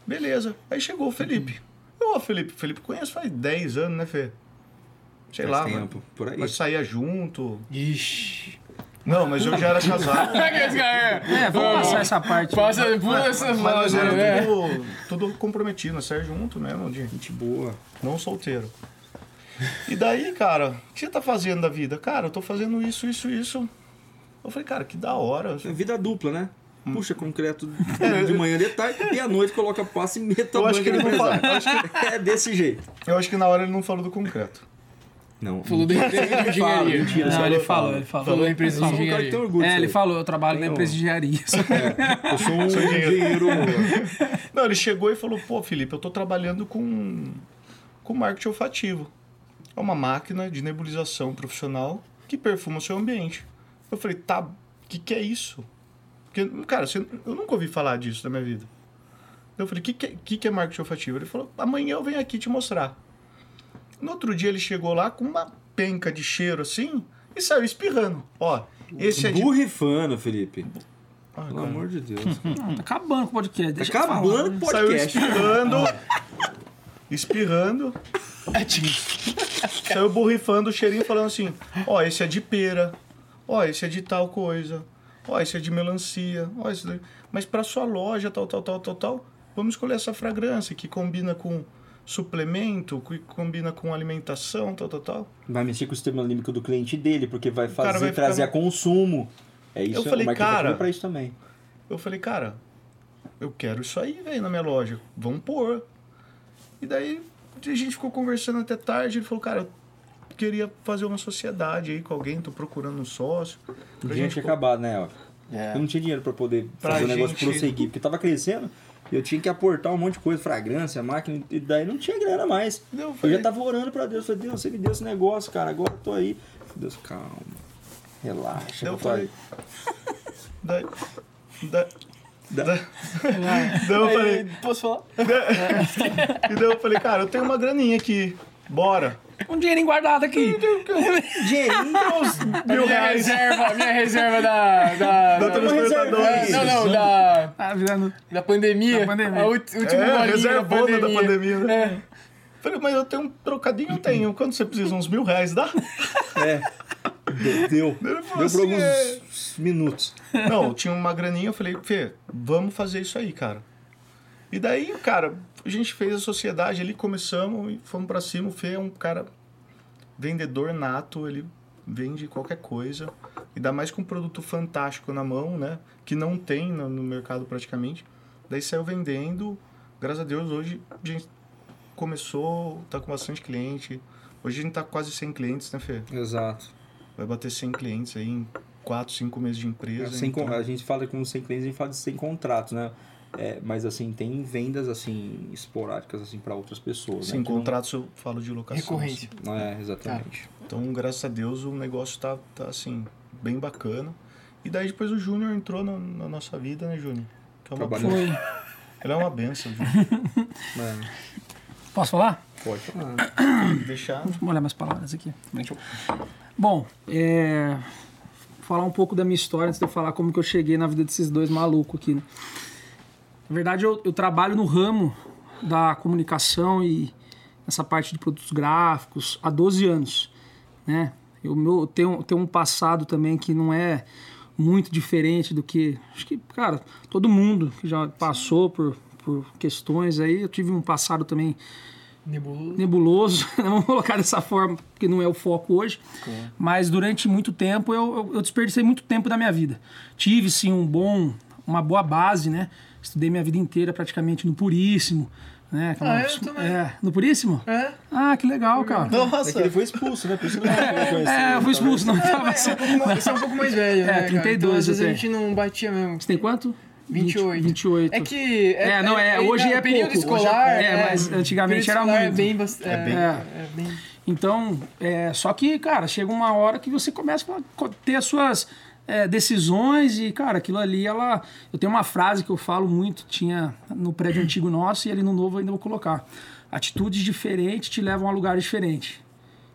Beleza. Aí chegou o Felipe. Ô, Felipe, Felipe conheço faz 10 anos, né, Fê? Sei Faz lá, tempo, mano. por aí. Nós saía junto. Ixi. Não, mas eu já era casado. É, vamos passar essa parte. Passa, pula essa mas nós era né? tudo, tudo comprometido, nós saímos junto mesmo, de, Gente boa. não solteiro. E daí, cara, o que você tá fazendo da vida? Cara, eu tô fazendo isso, isso, isso. Eu falei, cara, que da hora. É vida dupla, né? Hum. Puxa concreto de manhã de tarde e à noite coloca passo e meta Eu a acho que banca ele do não fala- empresário. É desse jeito. Eu acho que na hora ele não falou do concreto. Não. Falou da empresa de Fala, engenharia. mentira, Não, só ele falou, falo. ele falou. Falou da empresa de um que engenharia. tem orgulho É, ele falou, eu trabalho na Tem empresa de engenharia. Eu sou um engenheiro. Não, ele chegou e falou, pô, Felipe, eu tô trabalhando com, com marketing olfativo. É uma máquina de nebulização profissional que perfuma o seu ambiente. Eu falei, tá, o que, que é isso? Porque, cara, você- eu nunca ouvi falar disso na minha vida. Eu falei, o que, que, é- que, que é marketing olfativo? Ele falou, amanhã eu venho aqui te mostrar. No outro dia ele chegou lá com uma penca de cheiro assim e saiu espirrando. Ó, esse é de... Burrifando, Felipe. Ah, Pelo cara. amor de Deus. Não, tá acabando com o podcast. Tá Deixa falar. acabando o Saiu podcast. espirrando. espirrando. Saiu borrifando o cheirinho falando assim: Ó, esse é de pera. ó, esse é de tal coisa, ó, esse é de melancia, ó, esse daí. Mas para sua loja, tal, tal, tal, tal, tal, vamos escolher essa fragrância que combina com suplemento, que combina com alimentação, tal, tal, tal. Vai mexer com o sistema límbico do cliente dele, porque vai fazer vai ficar trazer no- a consumo. É isso, Eu falei, o tá cara- pra isso também. Eu falei, cara, eu quero isso aí, velho, na minha loja. Vamos pôr. E daí a gente ficou conversando até tarde. Ele falou, cara, eu queria fazer uma sociedade aí com alguém, tô procurando um sócio. O Pra dinheiro tinha acabado, né? Ó. É. Eu não tinha dinheiro pra poder Pra fazer o negócio gente- prosseguir, porque tava crescendo e eu tinha que aportar um monte de coisa, fragrância, máquina, e daí não tinha grana mais. Eu Eu já tava orando pra Deus, falei, Deus, você me deu esse negócio, cara, agora eu tô aí. Deus, calma, relaxa. Eu falei. Daí. Da, Da- da, daí eu falei. Posso falar? E daí eu falei, cara, eu tenho uma graninha aqui. Bora. Um dinheirinho guardado aqui. Dinheirinho, Mil minha reais. reserva, minha reserva da. da, Da da- transportadora. É, não, não, da, Tá virando. da pandemia. Da pandemia. A ulti- última É, bolinha reservona da pandemia, né? É. Falei, mas eu tenho um trocadinho, eu tenho. Quanto você precisa? Uns mil reais, dá? É. Deu. Deu, Ele falou deu por assim, alguns é. minutos. Não, eu tinha uma graninha, eu falei, Fê, vamos fazer isso aí, cara. E daí, cara, a gente fez a sociedade ali, começamos e fomos pra cima. O Fê é um cara vendedor nato, ele vende qualquer coisa. Ainda mais com um produto fantástico na mão, né? Que não tem no, no mercado praticamente. Daí saiu vendendo. Graças a Deus, hoje a gente começou, tá com bastante cliente. Hoje a gente tá com quase 100 clientes, né, Fê? Exato. Vai bater 100 clientes aí em 4, 5 meses de empresa. Sem con- então- A gente fala com 100 clientes, a gente fala de 100 contratos, né? É, mas assim, tem vendas assim esporádicas assim para outras pessoas. Sim, né? Que não- contratos eu falo de locação. Recorrência. Não é, exatamente. Então, graças a Deus, o negócio tá, tá assim, bem bacana. E daí depois o Júnior entrou na, na nossa vida, né, Júnior? Que é uma. Foi. ele é uma benção, Júnior. É, Posso falar? pode falar. Deixar. Vamos olhar minhas palavras aqui. Bom, é, falar um pouco da minha história antes de eu falar como que eu cheguei na vida desses dois malucos aqui. Né? Na verdade, eu, eu trabalho no ramo da comunicação e essa parte de produtos gráficos há 12 anos. Né? Eu meu, tenho, tenho um passado também que não é muito diferente do que. Acho que, cara, todo mundo que já passou por, por questões aí. Eu tive um passado também Nebuloso. nebuloso, vamos colocar dessa forma, porque não é o foco hoje. Mas durante muito tempo eu, eu, eu desperdicei muito tempo da minha vida. Tive sim um bom, uma boa base, né? Estudei minha vida inteira praticamente no Puríssimo. Né? Aquela- Ah, eu também. É, no Puríssimo? É? Ah, que legal, cara. É que ele foi expulso, né? Por isso que ele não. É, eu fui expulso, não tava Você é um pouco, você é um pouco mais velho, né? cara? 32 Então, às vezes a gente não batia mesmo. Você tem quanto? 28. 28. É que. É, não, é, hoje é período pouco, hoje é escolar. pouco. É, mas antigamente era muito. É bem, bast- é, É bem- é bem- Então, é, só que, cara, chega uma hora que você começa a ter as suas é, decisões e, cara, aquilo ali, ela. Eu tenho uma frase que eu falo muito, tinha no prédio antigo nosso e ali no novo ainda vou colocar. Atitudes diferentes te levam a lugares diferentes.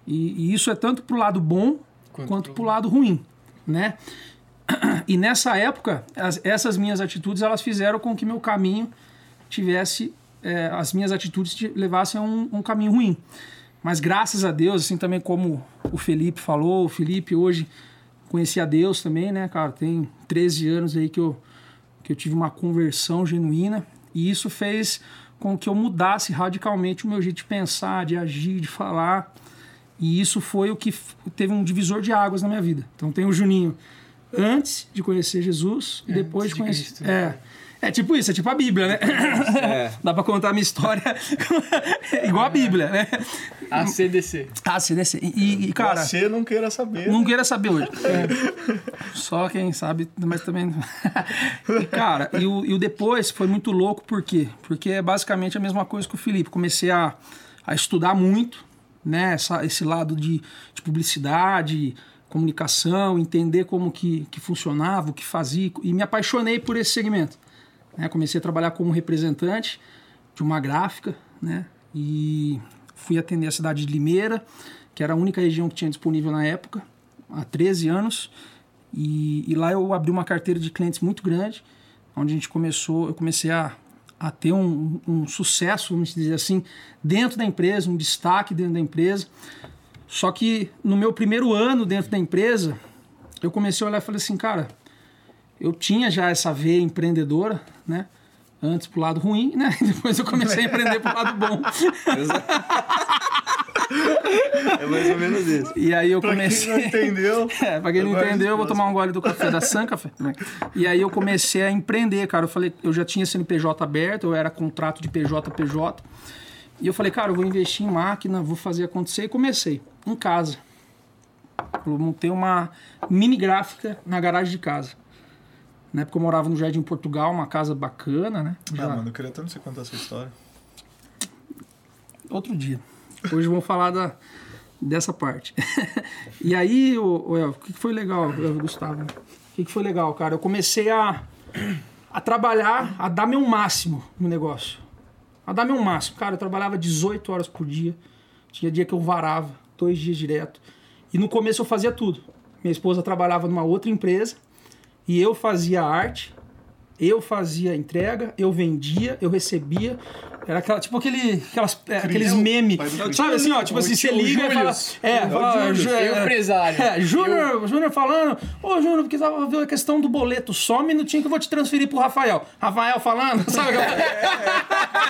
E, e isso é tanto pro lado bom Quanto quanto, pro- pro lado ruim, né? E nessa época, as- essas minhas atitudes, elas fizeram com que meu caminho tivesse, é, as minhas atitudes te levassem a um, um caminho ruim. Mas graças a Deus, assim também como o Felipe falou, o Felipe hoje conheci a Deus também, né, cara? Tem 13 anos aí que eu, que eu tive uma conversão genuína e isso fez com que eu mudasse radicalmente o meu jeito de pensar, de agir, de falar. E isso foi o que teve um divisor de águas na minha vida. Então tem o Juninho antes de conhecer Jesus e depois Antes de conhecer. Cristo. É. É tipo isso, é tipo a Bíblia, né? É. Dá pra contar a minha história igual a Bíblia, né? ACDC. Ah, CDC. E, e, e, cara, Você não queira saber. não né? queira saber hoje. Só quem sabe, mas também. E, cara, e o, e o depois foi muito louco, por quê? Porque é basicamente a mesma coisa que o Felipe. Comecei a, a estudar muito, né? Essa, esse lado de, de publicidade, comunicação, entender como que, que funcionava, o que fazia, e me apaixonei por esse segmento. Né? Comecei a trabalhar como representante de uma gráfica, né? E fui atender a cidade de Limeira, que era a única região que tinha disponível na época, há 13 anos. E, e lá eu abri uma carteira de clientes muito grande, onde a gente começou, eu comecei a, a ter um, um sucesso, vamos dizer assim, dentro da empresa, um destaque dentro da empresa. Só que no meu primeiro ano dentro da empresa, eu comecei a olhar e falei assim, cara, eu tinha já essa veia empreendedora, né? Antes pro lado ruim, né? Depois eu comecei a empreender pro lado bom. É mais ou menos isso. E aí eu Pra quem comecei. não entendeu. É, pra quem não entendeu, eu vou tomar um gole do café da San Café. Né? E aí eu comecei a empreender, cara. Eu falei, eu já tinha CNPJ aberto, eu era contrato de PJ PJ. E eu falei, cara, eu vou investir em máquina, vou fazer acontecer. E comecei, em casa. Eu montei uma mini gráfica na garagem de casa. Na época eu morava no Jardim Portugal, uma casa bacana, né? Ah, Já- mano, eu queria tanto você contar essa história. outro dia. Hoje vamos falar da, dessa parte. e aí, o, o, que foi legal, Gustavo? O que, que foi legal, cara? Eu comecei a, a trabalhar, a dar meu máximo no negócio. A dar meu máximo. Cara, eu trabalhava 18 horas por dia. Tinha dia que eu varava, dois dias direto. E no começo eu fazia tudo. Minha esposa trabalhava numa outra empresa e eu fazia arte, eu fazia entrega, eu vendia, eu recebia. Era aquela, tipo aquele, aquelas, é, aqueles memes. Sabe assim, ó, tipo assim, você liga e fala. É, fala, é, empresário. é, Júnior, Júnior falando, ô Júnior, porque tava vendo a questão do boleto, só um minutinho que eu vou te transferir pro Rafael. Rafael falando, sabe?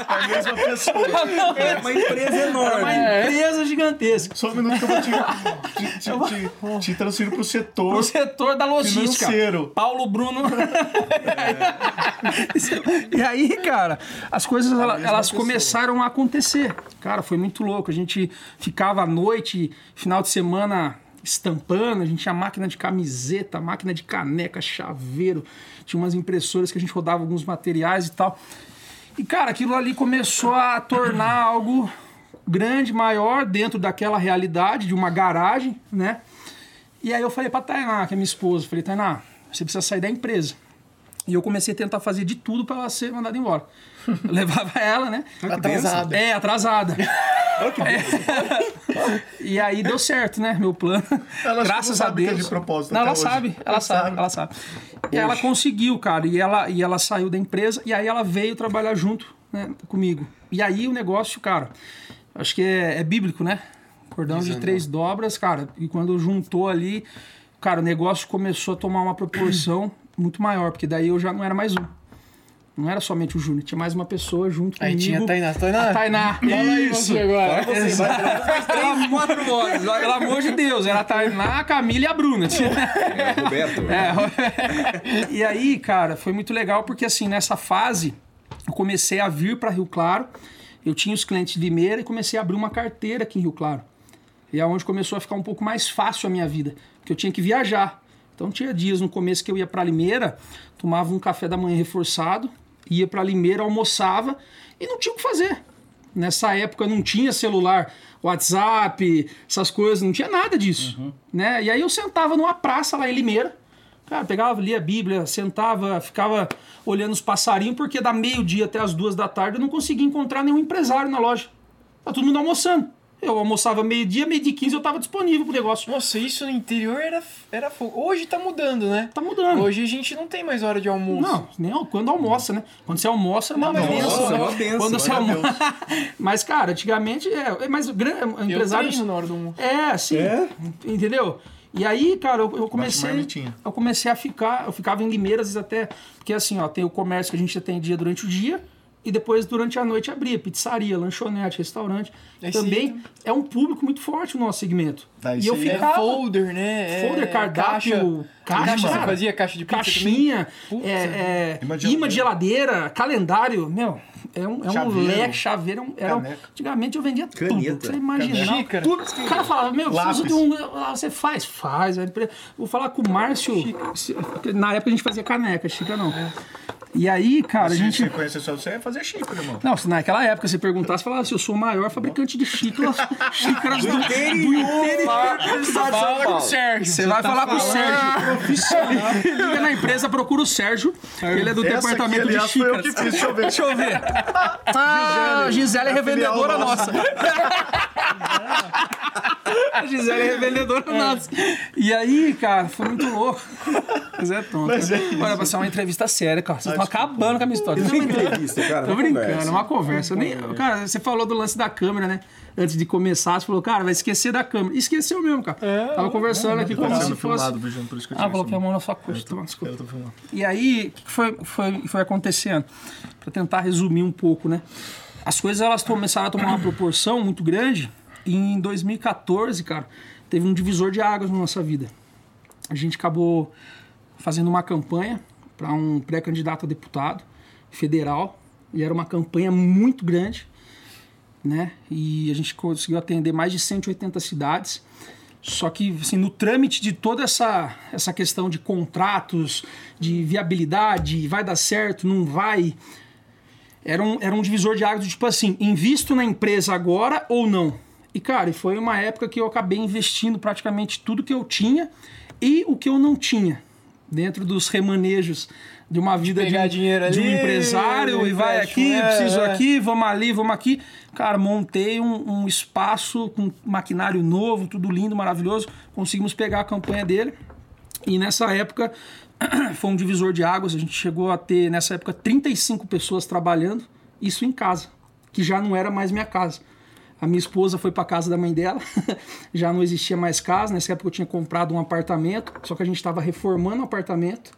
A mesma pessoa. É uma empresa Era enorme. uma empresa gigantesca. Só um minuto que eu vou te, te, te, te, te transferir pro setor O setor da logística. financeiro. Paulo Bruno. e aí, cara, as coisas ela- elas começaram a acontecer. Cara, foi muito louco. A gente ficava à noite, final de semana estampando, a gente tinha máquina de camiseta, máquina de caneca, chaveiro, tinha umas impressoras que a gente rodava alguns materiais e tal. E, cara, aquilo ali começou a tornar algo grande, maior, dentro daquela realidade de uma garagem, né? E aí eu falei pra Tainá, que é minha esposa, falei, Tainá, você precisa sair da empresa. E eu comecei a tentar fazer de tudo pra ela ser mandada embora. Eu levava ela, né? Atrasada. É, atrasada. É. E aí deu certo, né? Meu plano. Ela Graças a sabe que é Deus. de propósito Não, ela hoje. sabe, ela Ela sabe, sabe. ela sabe. E ela conseguiu, cara. E ela, e ela saiu da empresa e aí ela veio trabalhar junto né, comigo. E aí o negócio, cara, acho que é, é bíblico, né? Cordão de três dobras, cara. E quando juntou ali, cara, o negócio começou a tomar uma proporção muito maior, porque daí eu já não era mais um. Não era somente o Júnior, tinha mais uma pessoa junto Aí comigo. tinha a Tainá. Tainá, A Tainá. Fala aí Isso. você agora. Três, quatro vozes. Pelo amor de Deus. Era a Tainá, a Camila e a Bruna. É, Roberto. É, e aí, cara, foi muito legal porque assim, nessa fase, eu comecei a vir para Rio Claro. Eu tinha os clientes de Limeira e comecei a abrir uma carteira aqui em Rio Claro. E é onde começou a ficar um pouco mais fácil a minha vida, porque eu tinha que viajar. Então tinha dias no começo que eu ia para Limeira, tomava um café da manhã reforçado, ia para Limeira, almoçava e não tinha o que fazer. Nessa época não tinha celular, WhatsApp, essas coisas, não tinha nada disso. Né? E aí eu sentava numa praça lá em Limeira, cara, pegava, lia a Bíblia, sentava, ficava olhando os passarinhos, porque da meio-dia até as duas da tarde eu não conseguia encontrar nenhum empresário na loja. Tá todo mundo almoçando. Eu almoçava meio-dia, meio-dia e 15 eu tava disponível pro negócio. Nossa, isso no interior era, era fogo. Hoje tá mudando, né? Tá mudando. Hoje a gente não tem mais hora de almoço. Não, nem quando almoça, né? Quando você almoça é uma mas benção, nossa, né? é uma benção, Quando você almoça. mas, cara, antigamente, é, é mas gran- Eu empresários. treino na hora do almoço. É, sim. Entendeu? E aí, cara, eu, eu comecei. Eu comecei a ficar. Eu ficava em Limeira, às vezes até. Porque assim, ó, tem o comércio que a gente atendia durante o dia. E depois, durante a noite, abria pizzaria, lanchonete, restaurante. Aí Também é um público muito forte o nosso segmento. Daí e eu É ficava. folder, né? É Folder, cardápio, caixa, Caixa, cara. fazia caixa de pizza caixinha, Putz, é, é, imã de de geladeira, calendário, meu, é um, é um leque, chaveiro, é um- era um- antigamente eu vendia tudo, Caneta. você imaginar. Caneta. Xícara. Tudo o cara falava, meu, preciso de um, ah, você faz, faz, é vou falar com o Márcio, se- na época a gente fazia caneca, xícara não. E aí, cara, a Se gente... você conhece só você ia fazer xícara, irmão. Não, se naquela época você perguntasse, falava assim, eu sou o maior fabricante de xícaras, xícaras do, interior. Fala com o Sérgio. Você vai falar com o Sérgio. Liga na empresa, procura o Sérgio. Ele é do departamento de aliás, foi eu xícaras. que fiz, deixa eu ver. Deixa eu ver. Ah, Gisele é a filial revendedora nossa. A Gisele é revendedora nossa. E aí, cara, foi muito louco. Mas é tonto. Mas é. Olha, vai ser uma entrevista séria, cara. Acabando com a minha história. Não é uma entrevista, cara. Tô brincando, conversa. é uma conversa. Nem- cara, você falou do lance da câmera, né? Antes de começar, você falou, cara, vai esquecer da câmera. Esqueceu mesmo, cara. Tava conversando aqui como Tá se sendo fosse. filmado, Virgínia, por isso que eu Ah, coloquei a mão na sua coxa. toma, desculpa. Eu tô filmando. E aí, o que foi, foi, foi acontecendo? Para tentar resumir um pouco, né? As coisas elas começaram a tomar uma proporção muito grande. E em 2014, cara, teve um divisor de águas na nossa vida. A gente acabou fazendo uma campanha para um pré-candidato a deputado federal. E era uma campanha muito grande, né? E a gente conseguiu atender mais de 180 cidades. Só que, assim, no trâmite de toda essa, essa questão de contratos, de viabilidade, vai dar certo, não vai, era um, era um divisor de águas, tipo assim, invisto na empresa agora ou não? E, cara, foi uma época que eu acabei investindo praticamente tudo que eu tinha e o que eu não tinha, dentro dos remanejos de uma vida de, um- dinheiro de um ali, empresário, e vai aqui, é, preciso é. aqui, vamos ali, vamos aqui. Cara, montei um, um espaço com maquinário novo, tudo lindo, maravilhoso. Conseguimos pegar a campanha dele. E nessa época foi um divisor de águas. A gente chegou a ter, nessa época, 35 pessoas trabalhando, isso em casa, que já não era mais minha casa. A minha esposa foi para casa da mãe dela, já não existia mais casa. Nessa época eu tinha comprado um apartamento, só que a gente estava reformando o apartamento.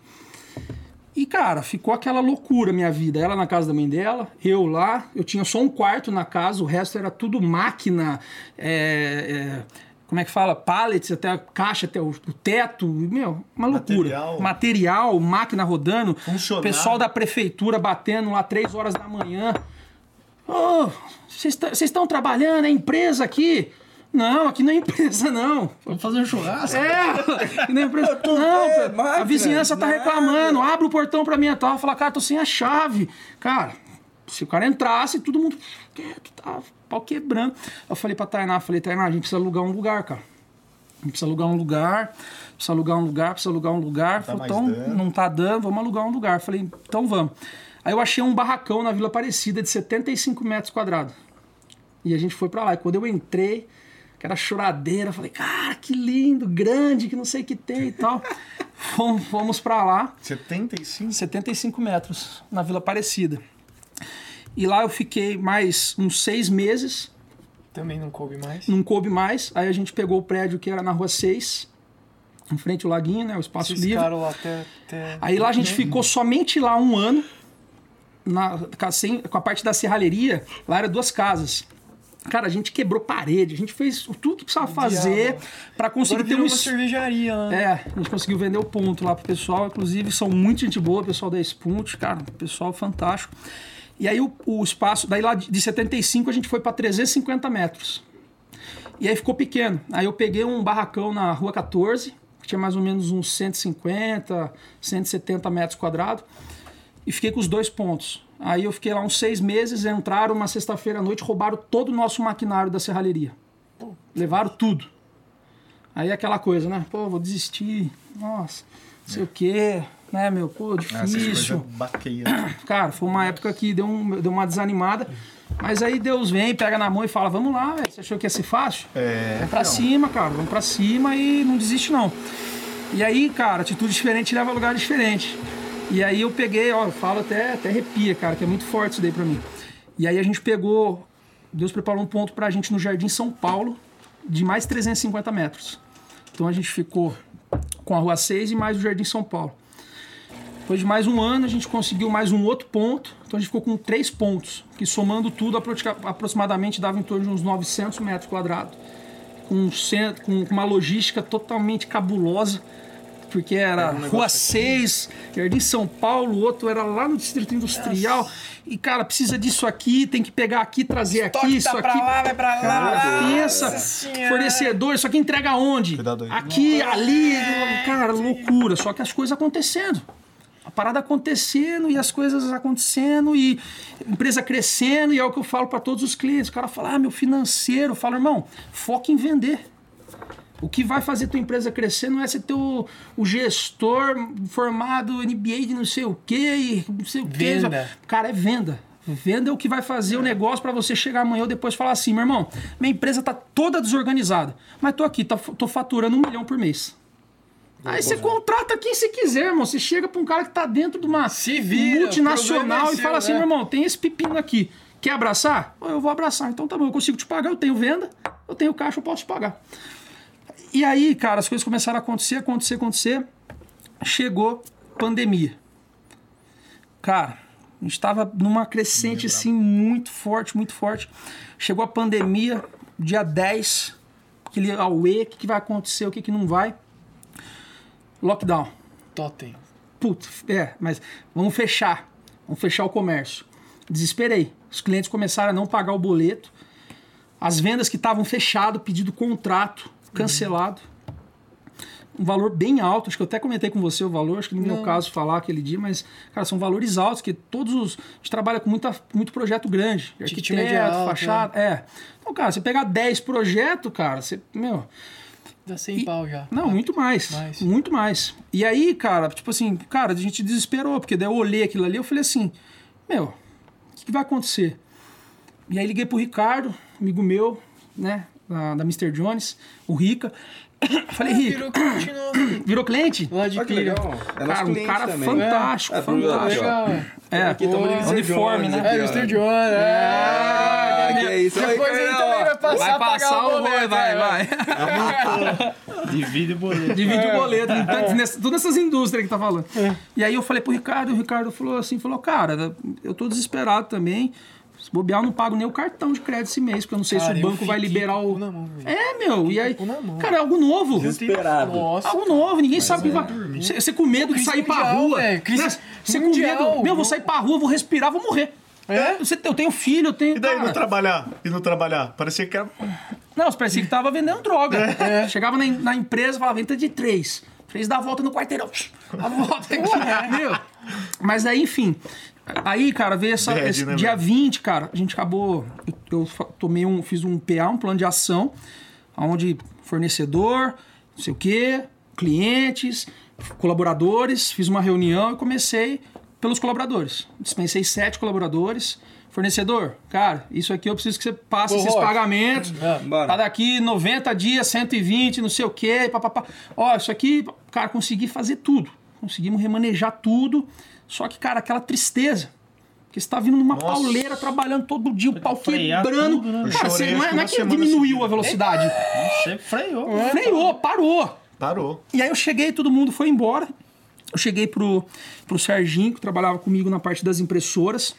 E, cara, ficou aquela loucura minha vida. Ela na casa da mãe dela, eu lá. Eu tinha só um quarto na casa, o resto era tudo máquina, é, é, como é que fala? Pallets, até a caixa, até o, o teto. Meu, uma loucura. Material. Material, máquina rodando. Funcionário. Pessoal da prefeitura batendo lá três horas da manhã. Ô, vocês tá- estão trabalhando, é empresa aqui? Não, aqui não é empresa, não. Vamos fazer um churrasco? É, aqui não é empresa. Não, é, a máquina, vizinhança tá nada. reclamando. Abre o portão pra mim e tal. Fala, cara, tô sem a chave. Cara, se o cara entrasse, todo mundo quieto, tá, pau quebrando. Eu falei pra Tainá, falei, Tainá, a gente precisa alugar um lugar, cara. A gente precisa alugar um lugar, precisa alugar um lugar, precisa alugar um lugar. tá Falei, mais então, dando. não tá dando, vamos alugar um lugar. Falei, então vamos. Aí eu achei um barracão na Vila Aparecida de 75 metros quadrados. E a gente foi pra lá. E quando eu entrei, que era choradeira, falei, cara, que lindo, grande, que não sei o que tem e tal. fomos, fomos pra lá, 75? 75 metros, na Vila Aparecida. E lá eu fiquei mais uns seis meses, Também não coube mais. não coube mais. Aí a gente pegou o prédio que era na rua 6, em frente ao laguinho, né? O espaço Esses livre. lá até, até... Aí lá a gente ficou somente lá um ano, na, com a- sem- com a parte da serralheria, lá era duas casas. Cara, a gente quebrou parede, a gente fez tudo que precisava fazer para conseguir Agora ter um uma cervejaria né? É, a gente conseguiu vender o ponto lá pro pessoal. Inclusive, são muito gente boa, o pessoal da Spunt, cara, pessoal fantástico. E aí o, o espaço, daí lá de de 75 a gente foi para 350 metros. E aí ficou pequeno. Aí eu peguei um barracão na rua 14, que tinha mais ou menos uns 150, 170 metros quadrados, e fiquei com os dois pontos. Aí eu fiquei lá uns seis meses, entraram uma sexta-feira à noite, roubaram todo o nosso maquinário da serralheria. Levaram tudo. Aí é aquela coisa, né? Pô, vou desistir. Nossa, não sei o quê. Né, meu? Pô, Ah, Essas difícil. Cara, foi uma época que deu, um, deu uma desanimada. Mas aí Deus vem, pega na mão e fala: Vamos lá, velho. Você achou que ia ser fácil? É. Vamos pra não. cima, cara. Vamos pra cima e não desiste, não. E aí, cara, atitude diferente leva a lugar diferente. E aí eu peguei, ó, eu falo até, até arrepia, cara, que é muito forte isso daí pra mim. E aí a gente pegou, Deus preparou um ponto pra gente no Jardim São Paulo, de mais 350 metros. Então a gente ficou com a Rua 6 e mais o Jardim São Paulo. Depois de mais um ano, a gente conseguiu mais um outro ponto. Então a gente ficou com três pontos, que somando tudo, aproxima- aproximadamente dava em torno de uns 900 metros quadrados. Com, um centro, com uma logística totalmente cabulosa, porque era Rua 6, Jardim São Paulo, o outro era lá no Distrito Industrial. E, cara, precisa disso aqui, tem que pegar aqui, trazer aqui, Toque isso tá aqui. pra lá, vai pra lá. Cara, pensa, Nossa fornecedor, isso aqui entrega onde? Cuidado aí. Aqui, ali, cara, loucura. Só que as coisas acontecendo. A parada acontecendo e as coisas acontecendo e empresa crescendo e é o que eu falo para todos os clientes. O cara fala, ah, meu financeiro. Eu falo, irmão, foca em vender. O que vai fazer tua empresa crescer não é ser teu o gestor formado MBA de não sei o quê e não sei o quê. Venda. Cara, é venda. Venda é o que vai fazer o negócio para você chegar amanhã ou depois falar assim, meu irmão, minha empresa tá toda desorganizada, mas tô aqui, tô, tô faturando um milhão por mês. Aí você contrata quem você quiser, irmão. Você chega pra um cara que tá dentro de uma vira, multinacional problema é e fala seu, assim, né? meu irmão, tem esse pepino aqui. Quer abraçar? Eu vou abraçar. Então tá bom, eu consigo te pagar, eu tenho venda, eu tenho caixa, eu posso te pagar. E aí, cara, as coisas começaram a acontecer, acontecer, acontecer. Chegou pandemia. Cara, a gente tava numa crescente assim muito forte, muito forte. Chegou a pandemia, dia 10, aquele auê, o que, que vai acontecer, o que, que não vai. Lockdown. Totem. Putz, é, mas vamos fechar. Vamos fechar o comércio. Desesperei. Os clientes começaram a não pagar o boleto. As vendas que estavam fechado, pedido contrato, cancelado. Um valor bem alto, acho que eu até comentei com você o valor, acho que no meu caso falar aquele dia, mas, cara, são valores altos, que todos os. A gente trabalha com muita, muito projeto grande. Arquiteto, médio alto, fachada. É. Então, cara, você pegar 10 projetos, cara, você. Meu, Dá 100 pau já. não, muito mais, Mais. Muito mais. E aí, cara, tipo assim, cara, a gente desesperou, porque daí eu olhei aquilo ali eu falei assim, meu, o que, que vai acontecer? E aí liguei pro Ricardo, amigo meu, né, da, da Mr. Jones, o Rica. Falei, Rica, Virou cliente novo. virou cliente? Lá de Olha que legal. É Cara, nosso um cara também. fantástico, É, fantástico. É. É, Aqui estamos no uniforme, né? É, Mr. John. É, Ah, que é isso. Depois Aí, ele ó. também vai passar, Vai passar o boleto, vai, é. vai. Divide o boleto. Divide o boleto, em tantos- nessa- todas essas indústrias que tá falando. E aí eu falei pro Ricardo, e o Ricardo falou assim, falou, cara, eu tô desesperado também. Se bobear, eu não pago nem o cartão de crédito esse mês, porque eu não sei Cara, se o banco vai liberar o mão. É, meu, e aí. Cara, é algo novo. Desesperado. Nossa. Algo novo, ninguém sabe o que vai. Você com medo de sair pra mundial, rua. Crise né? Você com medo. Meu, vou sair pra rua, vou respirar, vou morrer. É? Você- eu tenho filho, eu tenho. E daí cara, não trabalhar? E não trabalhar? Parecia que era. Não, parecia que tava vendendo droga. É. Chegava na, na empresa, falava, venda de três. Três dá a volta no quarteirão. A volta aqui. Meu. Mas aí, enfim. Aí, cara, veio essa, Bad, esse né, dia velho? 20, cara, a gente acabou. Eu, eu tomei um. Fiz um PA, um plano de ação, onde fornecedor, não sei o quê, clientes, colaboradores, fiz uma reunião e comecei pelos colaboradores. Dispensei sete colaboradores. Fornecedor, cara, isso aqui eu preciso que você passe Ô, esses pagamentos. É. Tá daqui 90 dias, 120, não sei o quê, papapá. Ó, isso aqui, cara, consegui fazer tudo. Conseguimos remanejar tudo. Só que, cara, aquela tristeza. Porque você tá vindo numa Nossa. pauleira, trabalhando todo dia, o pau quebrando. tudo, né? Cara, você, não é, não é que diminuiu a velocidade. Você freou. É. Freou, parou. Parou. E aí eu cheguei, todo mundo foi embora. Eu cheguei pro, pro Serginho, que trabalhava comigo na parte das impressoras,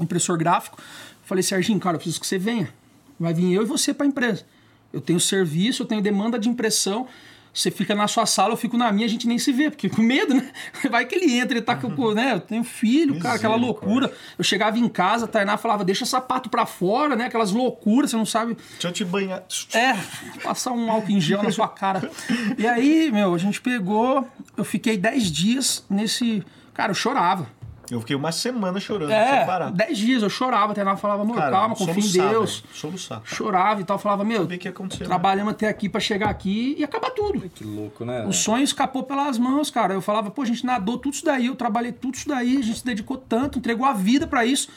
impressor gráfico. Falei, Serginho, cara, eu preciso que você venha. Vai vir eu e você pra empresa. Eu tenho serviço, eu tenho demanda de impressão. Você fica na sua sala, eu fico na minha, a gente nem se vê, porque com medo, né? Vai que ele entra, ele tá com. Né? Eu tenho filho, cara, aquela loucura. Eu chegava em casa, a Tainá falava, deixa sapato pra fora, né? Aquelas loucuras, você não sabe. Deixa eu te banhar. É, passar um álcool em gel na sua cara. E aí, meu, a gente pegou. Eu fiquei 10 dias nesse. Cara, eu chorava. Eu fiquei uma semana chorando, É, sem parar. 10 dias eu chorava. Até ela falava, amor, calma, confia em Deus. Soluçar. Chorava e tal. Falava, meu, que né? trabalhamos até aqui pra chegar aqui e acabar tudo. Que louco, né? O sonho escapou pelas mãos, cara. Eu falava, pô, a gente nadou tudo isso daí, eu trabalhei tudo isso daí, a gente se dedicou tanto, entregou a vida pra isso,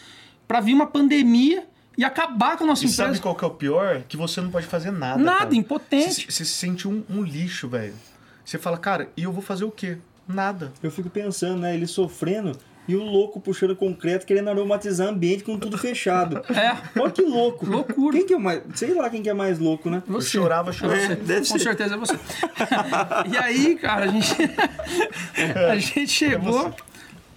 pra vir uma pandemia e acabar com a nossa E empresa. sabe qual que é o pior? Que você não pode fazer nada. Nada, cara. impotente. Você, você se sente um, um lixo, velho. Você fala, cara, e eu vou fazer o quê? Nada. Eu fico pensando, né? Ele sofrendo e o louco puxando concreto, querendo aromatizar ambiente com tudo fechado. É. Olha que louco. Loucura. Quem que é o mais. Sei lá quem que é mais louco, né? Eu Você. chorava, chorava. É, deve Com ser. certeza é você. e aí, cara, a gente, a gente chegou.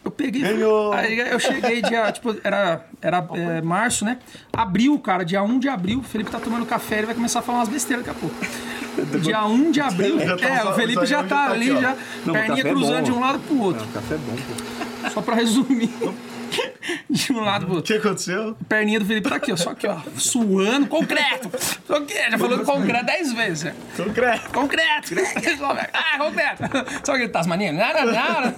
Eu peguei. Ganhou. Aí eu cheguei dia, tipo, era, era é, março, né? Abril, cara, dia 1 de abril, o Felipe tá tomando café, ele vai começar a falar umas besteiras daqui a pouco. Dia 1 de abril. Tá é, o Felipe já tá tá ali, aqui, já. Não, perninha é cruzando bom. de um lado pro outro. Não, café é bom, pô. Só pra resumir. De um lado pro O outro. que aconteceu? Perninha do Felipe tá aqui, ó. Só aqui, ó. Suando, concreto. Só que já falou concreto 10 vezes, né? Concreto. Concreto! ah, concreto! Só que ele tá as manias. Nada, nada.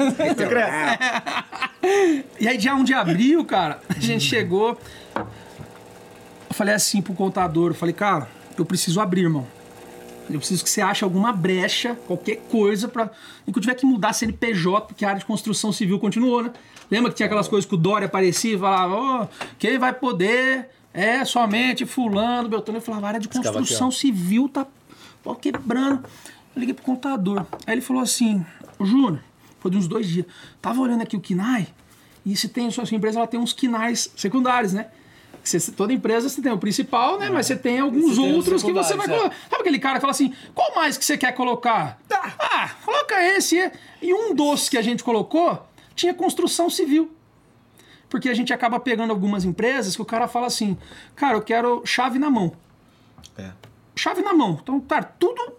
E aí, dia 1 de abril, cara, a gente chegou. Eu falei assim pro contador: eu falei, cara, eu preciso abrir, irmão. Eu preciso que você ache alguma brecha, qualquer coisa, pra. E que eu tiver que mudar CNPJ, porque a área de construção civil continuou, né? Lembra que tinha aquelas coisas que o Dória aparecia e falava, ô, quem vai poder é somente fulano, Beltrano. Eu falava, a área de aqui, construção ó. civil tá pau quebrando. Eu liguei pro contador. Aí ele falou assim, Júnior, foi de uns dois dias. Tava olhando aqui o KINAI, e se tem, sua sua empresa ela tem uns KINAIs secundários, né? Você- toda empresa você tem o principal, né? Mas você tem alguns Você tem os outros que você vai secundários, é. colocar. Sabe aquele cara que fala assim: qual mais que você quer colocar? Ah, coloca esse. é. E um dos que a gente colocou tinha construção civil. Porque a gente acaba pegando algumas empresas que o cara fala assim: cara, eu quero chave na mão. É. Chave na mão. Então, tá, tudo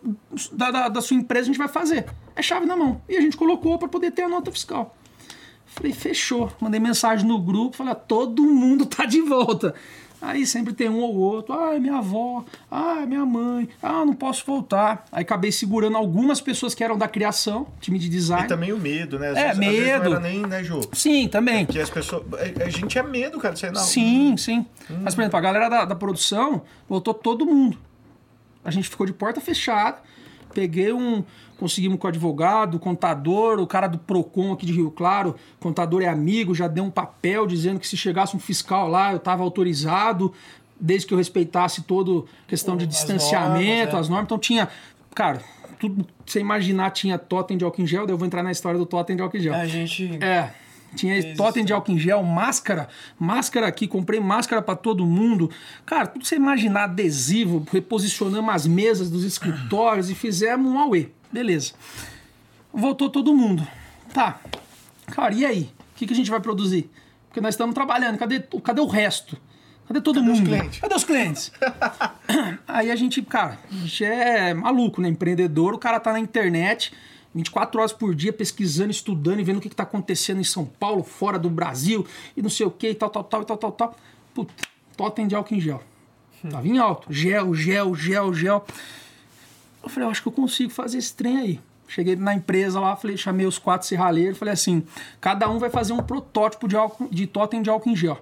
da, da, da sua empresa a gente vai fazer. É chave na mão. E a gente colocou para poder ter a nota fiscal. Falei, fechou. Mandei mensagem no grupo, falei, ah, todo mundo tá de volta. Aí sempre tem um ou outro, ah, minha avó, ah, minha mãe, ah, não posso voltar. Aí acabei segurando algumas pessoas que eram da criação, time de design. E também o medo, né? Às É, vezes- medo. não era nem, né, Jô? Sim, também. Que as pessoas. A gente é medo, cara, de sair na. Sim, sim. Mas, por exemplo, a galera da, da produção voltou todo mundo. A gente ficou de porta fechada. Peguei um. Conseguimos com o advogado, o contador, o cara do PROCON aqui de Rio Claro. O contador é amigo, já deu um papel dizendo que se chegasse um fiscal lá, eu estava autorizado, desde que eu respeitasse toda questão de As distanciamento, normas, é. as normas. Então tinha. Cara, tudo você imaginar tinha totem de álcool em gel, daí eu vou entrar na história do totem de álcool em gel. A gente. É. Tinha Fez totem de álcool em gel, máscara, máscara aqui, comprei máscara pra todo mundo. Cara, tudo que você imaginar adesivo, reposicionamos as mesas dos escritórios e fizemos um auê. Beleza. Voltou todo mundo. Tá. Cara, e aí? O que, que a gente vai produzir? Porque nós estamos trabalhando, cadê, cadê o resto? Cadê todo Cadê os mundo? clientes? Cadê os clientes? Aí a gente, cara, a gente é maluco, né? Empreendedor, o cara tá na internet 24 horas por dia pesquisando, estudando e vendo o que, que tá acontecendo em São Paulo, fora do Brasil, e não sei o que, e tal, tal, tal, e tal, tal, tal. Puta, totem de álcool em gel. Tava em alto. Gel, gel, gel, gel. Eu falei, eu acho que eu consigo fazer esse trem aí. Cheguei na empresa lá, falei, chamei os quatro serralheiros, falei assim, cada um vai fazer um protótipo de, álcool, de totem de álcool em gel.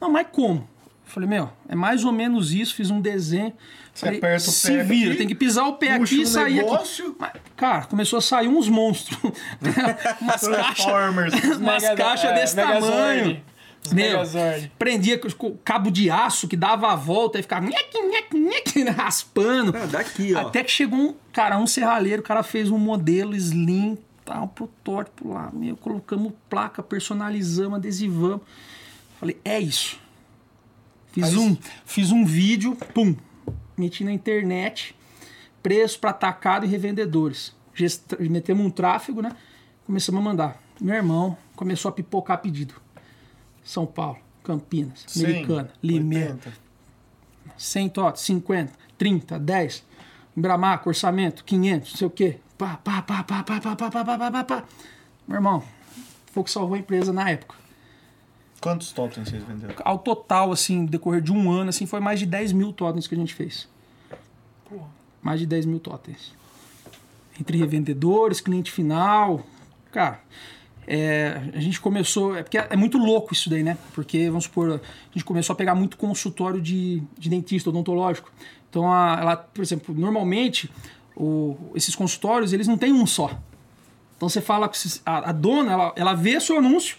Não, mas como? Eu falei, meu, é mais ou menos isso, fiz um desenho. Você falei, aperta o se pé vira, aqui, tem que pisar o pé aqui e sair negócio. aqui. Mas, cara, começou a sair uns monstros. umas caixas, Transformers. umas Mega- caixas é, desse Megazord. tamanho. Os Meu, Megazord. prendia com com cabo de aço que dava a volta e ficava nhec, nhec, nhec, raspando. Ah, daqui, ó. Até que chegou um cara, um serralheiro, o cara fez um modelo slim, tá, um protótipo lá, meu, colocamos placa, personalizamos, adesivamos. Falei, é isso. Fiz um, fiz um vídeo, pum, meti na internet, preço para atacado e revendedores. Gest... Metemos um tráfego, né? Começamos a mandar. Meu irmão começou a pipocar pedido. São Paulo, Campinas, 100, Americana, Limeira, 80. 100 totes, 50, 30, 10. Embramaco, orçamento, 500, não sei o quê. Pá, pá, pá, pá, pá, pá, pá, pá, pá, pá, pá, pá. Meu irmão, foi o que salvou a empresa na época. Quantos totens vocês venderam? Ao total, assim, decorrer de um ano, assim, foi mais de 10 mil totens que a gente fez. Mais de 10 mil totens. Entre revendedores, cliente final. Cara, é, a gente começou. É porque é muito louco isso daí, né? Porque, vamos supor, a gente começou a pegar muito consultório de, de dentista odontológico. Então, a, ela, por exemplo, normalmente, o- esses consultórios, eles não têm um só. Então você fala com a, a dona, ela, ela vê seu anúncio,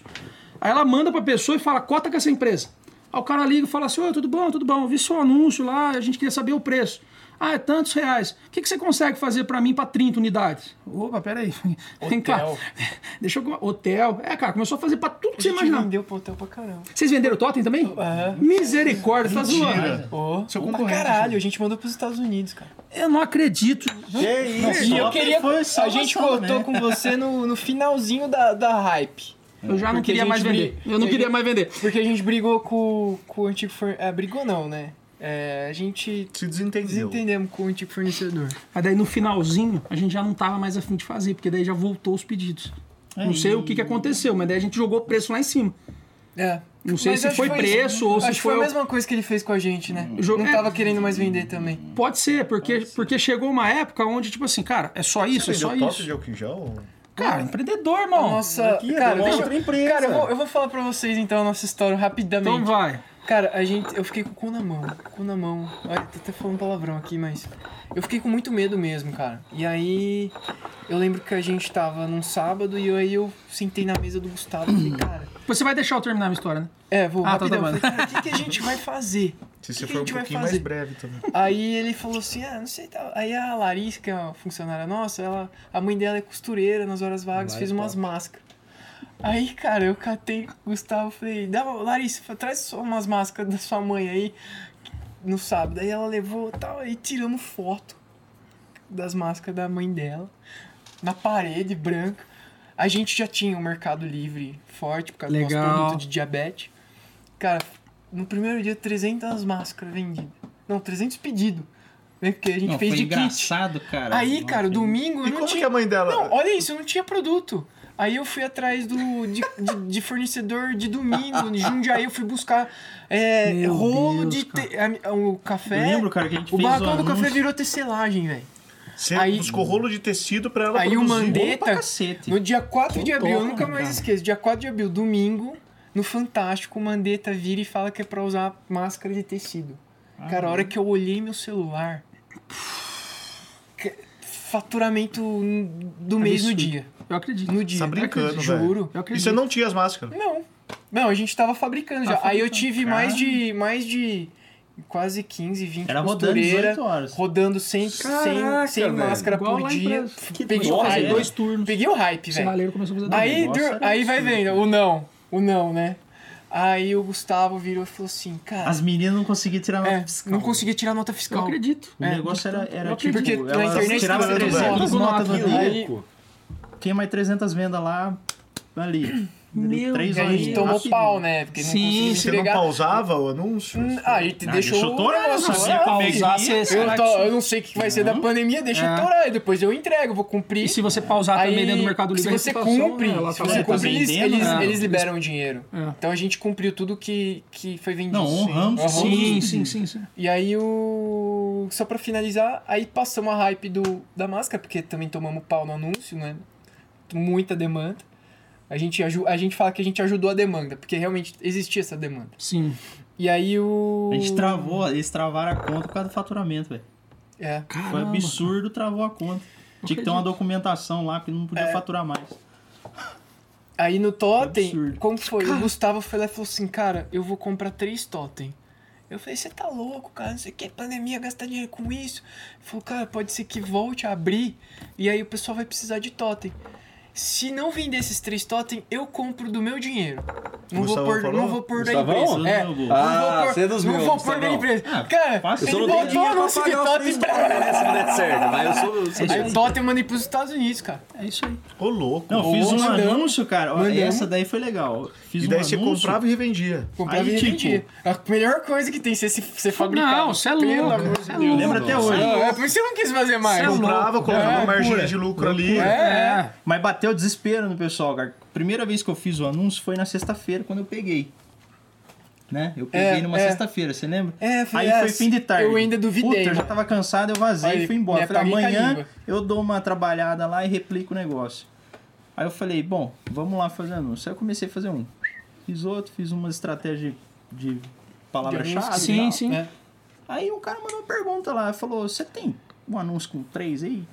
aí ela manda pra pessoa e fala, cota com essa empresa. Aí o cara liga e fala assim, oi, tudo bom, tudo bom, vi seu anúncio lá, a gente queria saber o preço. Ah, é tantos reais. O que, que você consegue fazer pra mim pra 30 unidades? Opa, peraí. Vem cá. Hotel. Deixa eu... Hotel. É, cara, começou a fazer pra tudo que A você imaginar. vendeu pro hotel pra caramba. Vocês venderam totem também? É. Misericórdia, tá zoando. Mentira. Ô, Seu pra caralho, a gente mandou pros Estados Unidos, cara. Eu não acredito. E eu queria. A gente contou né? com você no, no finalzinho da, da hype. Eu já não Porque queria a mais vender. Eu não queria mais vender. Porque a gente brigou com, com o antigo fornecedor. É, brigou não, né? É, a gente Se desentendeu. desentendemos com o antigo fornecedor. Aí daí no finalzinho a gente já não tava mais afim de fazer, porque daí já voltou os pedidos. Não sei o que, que aconteceu, mas daí a gente jogou o preço lá em cima. É. Não sei Mas se acho foi que preço ou acho se que foi. foi a mesma coisa que ele fez com a gente, né? O jogo- Não é. tava querendo mais vender também. Pode ser, porque, porque chegou uma época onde, tipo assim, cara, é só isso, é Você só vendeu totem isso. de álcool em gel? Cara, empreendedor, irmão. Nossa, aqui é cara, deixa, outra empresa. cara eu, vou, eu vou falar pra vocês então a nossa história rapidamente. Então vai. Cara, a gente, eu fiquei com o cu na mão, cu na mão. Olha, tô até falando palavrão aqui, mas eu fiquei com muito medo mesmo, cara. E aí eu lembro que a gente tava num sábado e aí eu sentei na mesa do Gustavo e falei, cara, Você vai deixar eu terminar a minha história, né? é, vou Ah, tá, rapidão. tá. Eu falei, o que, que a gente vai fazer? Se você for um pouquinho mais breve também. Aí ele falou assim, ah, não sei tal. Aí a Larissa, que é uma funcionária nossa, ela, a mãe dela é costureira nas horas vagas, Vai, fez umas máscaras. Aí, cara, eu catei o Gustavo falei, dá, Larissa, traz só umas máscaras da sua mãe aí no sábado. Aí ela levou tal, aí tiramos foto das máscaras da mãe dela na parede branca. A gente já tinha um mercado livre forte por causa do Legal. nosso produto de diabetes. Cara, no primeiro dia, 300 máscaras vendidas. Não, 300 pedidos. Né? Porque a gente Não, fez foi de kit. engraçado, cara. Aí, Nossa, cara, domingo E não como tinha... que a mãe dela... Não, olha isso, não tinha produto. Aí eu fui atrás do, de, de- de fornecedor de domingo, de Jundiaí, eu fui buscar é, rolo Deus, de te- a- o café. Eu lembro, cara, que a gente o fez barracão do café virou tecelagem, velho. Você Aí- buscou rolo de tecido pra ela Aí o produzir. Bom Mandetta, pra cacete. no dia 4 de abril, eu nunca mais cara. esqueço, dia 4 de abril, domingo, no Fantástico, o Mandetta vira e fala que é pra usar máscara de tecido. Cara, a hora que eu olhei meu celular, faturamento do mês no Absurdo. dia. Eu acredito. No dia. Tá brincando, Juro. velho. Eu E acredito. você não tinha as máscaras. Não. Não, a gente tava fabricando já. Tá Aí eu tive mais Cara. de mais de quase 15, 20 Era rodando costureira, 18 horas. rodando sem, sem, Caraca, sem velho. máscara Igual por dia. empresa. Peguei o Nossa, hype. dois turnos. Peguei o hype, O velho. começou a fazer Aí, era aí vai vendo, o não. O não, né? Aí o Gustavo virou e falou assim, cara. As meninas não conseguiam tirar nota é, fiscal. não conseguia tirar nota Eu fiscal. acredito. O É. negócio era, era Eu tipo, acredito. Porque na internet tá vendo 300 velho. notas no Que Aí- Tinha mais 300 vendas lá, ali. Meu Três a gente tomou pau, né? Porque não Sim, conseguia Você não pausava o anúncio? Hum, Ah, a gente Ah, deixou, deixou o torar, negócio você pausar, você- Eu, tô- eu não sei o que vai ser da pandemia, deixa É. eu torar, e depois eu entrego, vou cumprir. E se você pausar também dentro do Mercado Livre, se você reputação, cumpre, né, se você tá cumpre, eles, vendendo, eles, né? eles liberam o dinheiro. É. Então a gente cumpriu tudo que, que foi vendido. Não, honramos. Sim, sim, sim, sim. E aí o. Só pra finalizar, aí passamos a hype do, da máscara, porque também tomamos pau no anúncio, né? Muita demanda. A gente, a gente fala que a gente ajudou a demanda, porque realmente existia essa demanda. Sim. E aí o. A gente travou, eles travaram a conta por causa do faturamento, velho. É. Foi Caramba. absurdo, travou a conta. Tinha que ter uma documentação lá, porque não podia É. faturar mais. Aí no Totem, Absurdo. como foi? O Gustavo foi lá e falou assim, cara, eu vou comprar três Totem. Eu falei, você tá louco, cara, não sei o que, pandemia, gastar dinheiro com isso. Ele falou, cara, pode ser que volte a abrir e aí o pessoal vai precisar de Totem. Se não vender esses três Totem, eu compro do meu dinheiro. Não vou Gustavo por, falou? não vou pôr da empresa. É, Não vou. não Ah, vou pôr, você é dos não meus, vou pôr da empresa. Ah, cara, fácil. Eu ele botou dinheiro pra anúncio de Totem. Se não der certo. Mas eu sou... sou Aí o Totem eu mandei pros Estados Unidos, cara. É isso aí. Ô, louco. Não, Ou fiz um mandamos. anúncio, cara. ó, Mandamos. Essa daí foi legal. Fiz E um daí você anúncio. comprava e revendia. Comprava Aí, e tipo- revendia. A melhor coisa que tem ser se ser fabricado. Não, você é Pelo louco. amor de Você é Deus. Eu lembro até hoje. É por isso que eu não quis fazer mais. É louco. Comprava, colocava É, uma margem de lucro ali. É, é. Mas bateu desespero no pessoal, cara. Primeira vez que eu fiz o anúncio foi na sexta-feira, quando eu peguei. Né? Eu peguei É, numa é. sexta-feira, você lembra? É, foi Aí foi fim de tarde. Eu ainda duvidei, Puta, eu já tava cansado, eu vazei Aí, e fui embora. Falei, amanhã eu dou uma trabalhada lá e replico o negócio. Aí eu falei, bom, vamos lá fazer anúncio. Aí eu comecei a fazer um. Fiz outro, fiz uma estratégia de palavra-chave. Sim, sim. É. Aí o cara mandou uma pergunta lá, falou, você tem um anúncio com três aí?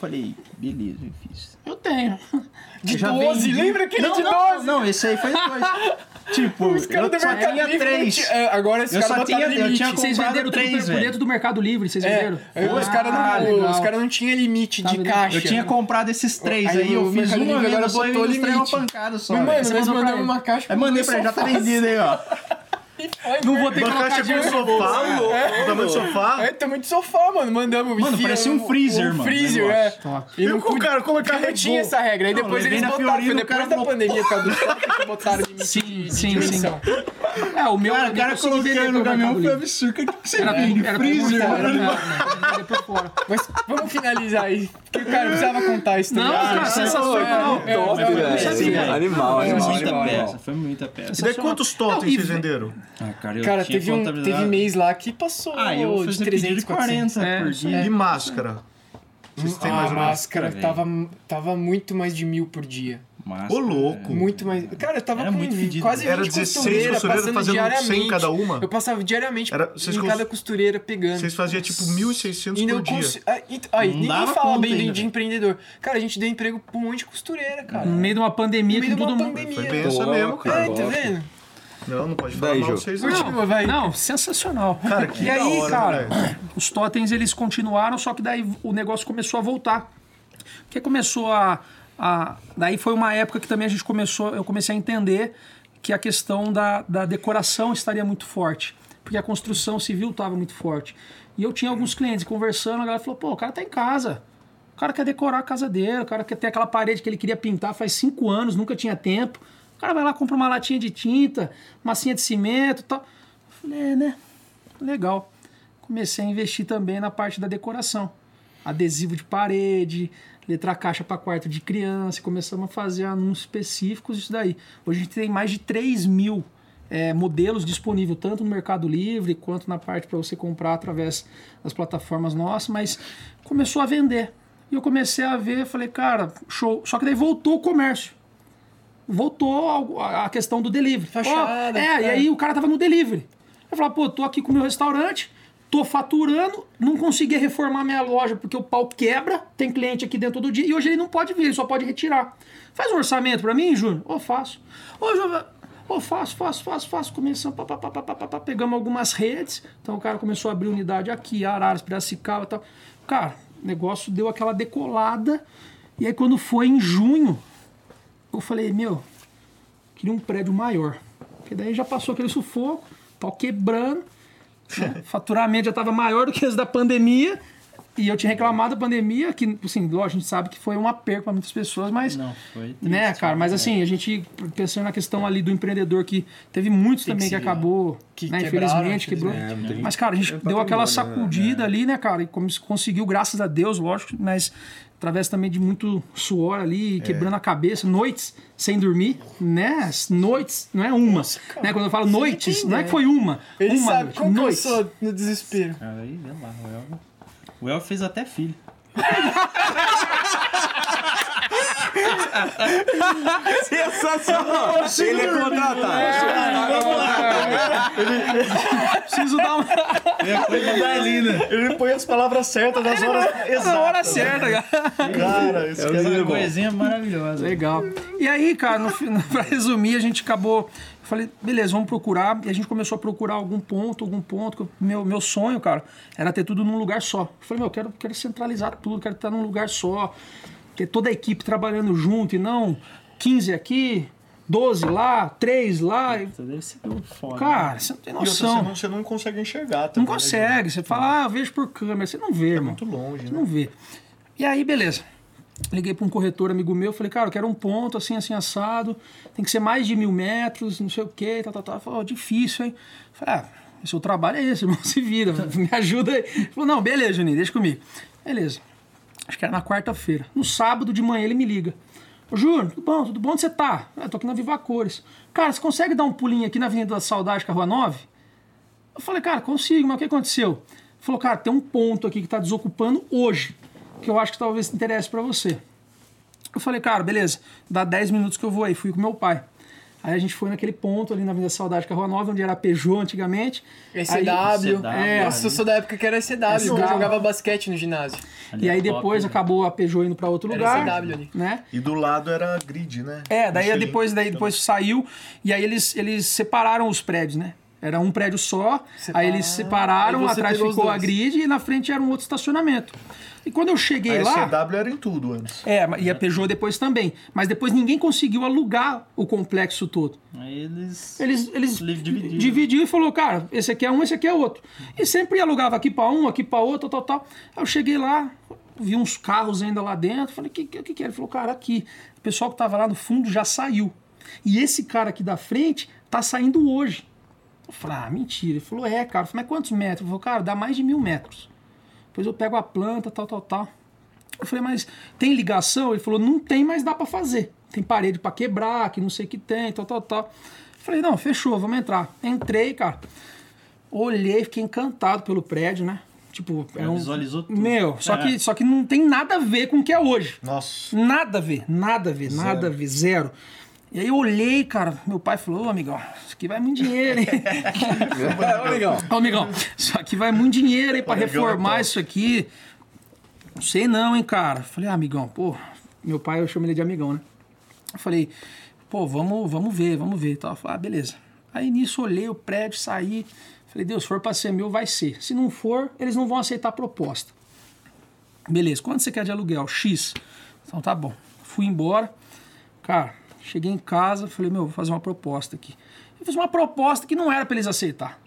Falei, beleza, eu fiz. Eu tenho. De Eu já 12, vendi. lembra aquele não, de não, 12? Não, esse aí foi depois. tipo, Os caras eu só Mercado tinha três. é, Agora esses Eu caras só tinha- eu limite. tinha Vocês comprado venderam três, por, dentro do Mercado Livre, vocês É, venderam? aí os Ah, caras não, os cara não tinham limite Tá de caixa. Eu tinha comprado esses três Aí aí, eu fiz venda agora só e botou ilustrei uma limite. pancada só. Mas, mano, pra mandamos ele. uma caixa Aí com mandei dois pra ele, já tá vendido aí, ó. Foi, Não vou ter que Uma colocar dinheiro. sofá, o tamanho do sofá. É, tamanho de sofá, mano. Mandamos. Mano, enfia parecia um freezer, um mano, freezer, o é. negócio. Top. E não E o cara podia- é carregou? tinha essa regra. Aí Não, depois levei eles na botaram, foi o depois cara da falou- pandemia, shopping, que botaram Sim, de, de sim, dimensão. É, o meu Cara, eu o cara colocando no caminhão foi absurdo. O que que você Era, era Freezer, por fora, mano. né? Vender por fora. Mas vamos finalizar aí. Porque, cara, eu precisava contar isso Não, também. cara, sensacional. É, é, Top, é, velho. é, é, é. Animal, Foi animal, muita animal. peça, foi muita peça. E daí quantos Não, totens vocês venderam? Ah, cara, eu Cara, tinha teve, um, teve mês lá que passou Ah, eu de fiz 300, pedido de 400. 40 É, por dia. E máscara? Vocês têm a mais menos? máscara tava, tava muito mais de mil por dia. Massa, Ô, louco. Muito mais. Cara, eu tava Era com muito fedido. quase 20 Era 16 costureiras costureiras passando fazendo diariamente. 100 cada uma? Eu passava diariamente Era- vocês em cons- cada costureira pegando. Vocês faziam tipo 1.600 E por não dia. cons... ah, e- Aí, Não ninguém fala bem de, ainda, de velho. empreendedor. Cara, a gente deu emprego pra um monte de costureira, cara. No meio de uma pandemia No meio com de uma todo mundo. pandemia. Foi bem essa Pô, mesmo, cara. É, tá vendo? Não, não pode falar Daí, mal vocês, Continua, não. vai. Não, sensacional. Cara, que e aí, hora, cara, os totens eles continuaram, só que daí o negócio começou a voltar. Porque começou a, a. Daí foi uma época que também a gente começou, eu comecei a entender que a questão da, da decoração estaria muito forte. Porque a construção civil estava muito forte. E eu tinha alguns clientes conversando, a galera falou, pô, o cara tá em casa. O cara quer decorar a casa dele, o cara quer ter aquela parede que ele queria pintar faz cinco anos, nunca tinha tempo. O cara vai lá, compra uma latinha de tinta, massinha de cimento e tal. Eu falei, é, né? Legal. Comecei a investir também na parte da decoração. Adesivo de parede, letra caixa para quarto de criança. Começamos a fazer anúncios específicos disso daí. Hoje a gente tem mais de 3 mil é, modelos disponíveis, tanto no Mercado Livre quanto na parte para você comprar através das plataformas nossas, mas começou a vender. E eu comecei a ver, falei, cara, show. Só que daí voltou o comércio voltou a questão do delivery. Fachada, Ó, é, e é. aí o cara tava no delivery. Eu falava, pô, tô aqui com o meu restaurante, tô faturando, não conseguia reformar minha loja porque o pau quebra, tem cliente aqui dentro todo dia e hoje ele não pode vir, ele só pode retirar. Faz um orçamento pra mim, Júnior? Ô, faço. Ô, Júnior, ô, faço, faço, faço, faço. Começamos, pá, pá, pá, pá, pá, pá, pegamos algumas redes, então o cara começou a abrir unidade aqui, Araras, Piracicaba e tal. Cara, o negócio deu aquela decolada e aí quando foi em junho, eu falei, meu, queria um prédio maior. Porque daí já passou aquele sufoco, pau quebrando, faturamento já estava maior do que esse da pandemia. E eu tinha reclamado da pandemia, que, assim, lógico, a gente sabe que foi uma perca para muitas pessoas, mas. Não, foi Né, cara? Mas né? assim, a gente, pensando na questão ali do empreendedor, que teve muitos também que se- acabou, que né, quebraram, infelizmente, quebrou. É, Mas, cara, a gente É deu aquela patrimônio, né? sacudida ali, né, cara? E como se conseguiu, graças a Deus, lógico, mas através também de muito suor ali, quebrando a cabeça, noites sem dormir, né? Noites, não é uma. né? Quando eu falo noites, não é que foi uma. Ele uma sabe noite, como que eu sou no desespero. Aí, lá, o El. O El fez até filho. Sensacional! Ele é contratado. Preciso dar uma É coisa da Lina. Ele põe as palavras certas nas horas exatas. na hora certa, cara. Cara, esse É é Uma coisinha maravilhosa. Legal. E aí, cara, no, final, pra resumir, a gente acabou. Eu falei, beleza, vamos procurar. E a gente começou a procurar algum ponto, algum ponto. Meu, meu sonho, cara, era ter tudo num lugar só. Eu falei, meu, eu quero, quero centralizar tudo, quero estar num lugar só. Ter toda a equipe trabalhando junto e não 15 aqui, 12 lá, 3 lá. Deve ser foda. Cara, você não tem E outra, noção. você, não, você não consegue enxergar Não também. né, consegue. Você fala, ah, eu vejo por câmera. Você não vê, É irmão. muito longe, Você né? não vê. E aí, beleza. Liguei para um corretor amigo meu, falei, cara, eu quero um ponto assim, assim, assado, tem que ser mais de mil metros, não sei o quê, tal, tal, tal. Falei, ó, difícil, hein? Falei, ah, seu trabalho é esse, irmão, se vira, me ajuda aí. Ele falou, não, beleza, Juninho, deixa comigo. Beleza. Acho que era na quarta-feira. No sábado de manhã ele me liga. Ô, Júnior, tudo bom? Tudo bom? Onde você tá? Ah, tô aqui na Viva Cores. Cara, você consegue dar um pulinho aqui na Avenida da Saudade com a Rua 9? Eu falei, cara, consigo, mas o que aconteceu? Ele falou, cara, tem um ponto aqui que tá desocupando hoje, que eu acho que talvez interesse para você. Eu falei, cara, beleza, dá 10 minutos que eu vou aí. Fui com meu pai. Aí a gente foi naquele ponto ali na Avenida Saudade com a Rua 9, onde era a Peugeot antigamente. ECW. CW, É, Nossa, eu sou da época que era ECW, que eu SW. jogava basquete no ginásio. Ali E é aí top, depois né? acabou a Peugeot indo para outro Era lugar. CW ali. Né? E do lado era grid, né? É, daí Michelin. depois, daí depois saiu e aí eles, eles separaram os prédios, né? Era um prédio só, aí eles separaram, Aí atrás ficou a grid e na frente era um outro estacionamento. E quando eu cheguei A lá. SCW era em tudo antes. É, e a Peugeot depois também. Mas depois ninguém conseguiu alugar o complexo todo. Aí eles. Eles, eles dividiu e falou, cara, esse aqui é um, esse aqui é outro. E sempre alugava aqui para um, aqui para outro, tal, tal. Aí eu cheguei lá, vi uns carros ainda lá dentro, falei, o que, que, que é? Ele falou, cara, aqui. O pessoal que tava lá no fundo já saiu. E esse cara aqui da frente tá saindo hoje. Eu falei, ah, mentira. Ele falou, é, cara. Eu falei, mas quantos metros? Ele falou, cara, dá mais de mil metros. Depois eu pego a planta, tal, tal, tal. Eu falei, mas tem ligação? Ele falou, não tem, mas dá pra fazer. Tem parede pra quebrar, que não sei o que tem, tal, tal, tal. Eu falei, não, fechou, vamos entrar. Entrei, cara. Olhei, fiquei encantado pelo prédio, né? Tipo, é um... visualizou tudo. Meu, só, É. que, só que não tem nada a ver com o que é hoje. Nossa. Nada a ver, nada a ver, nada a ver, zero. E aí eu olhei, cara, meu pai falou, ô amigão, isso aqui vai muito dinheiro, hein? Ô, amigão. Ô amigão, isso aqui vai muito dinheiro, hein, pra reformar top. isso aqui. Não sei não, hein, cara. Falei, ah, amigão, pô, meu pai, eu chamo ele de amigão, né? Eu falei, pô, vamos, vamos ver, vamos ver. e. Eu falei, ah, beleza. Aí nisso olhei o prédio, saí. Falei, Deus, se for pra ser meu, vai ser. Se não for, eles não vão aceitar a proposta. Beleza, quanto você quer de aluguel? X. Então tá bom. Fui embora. Cara, cheguei em casa, falei, meu, vou fazer uma proposta aqui. Eu fiz uma proposta que não era pra eles aceitar.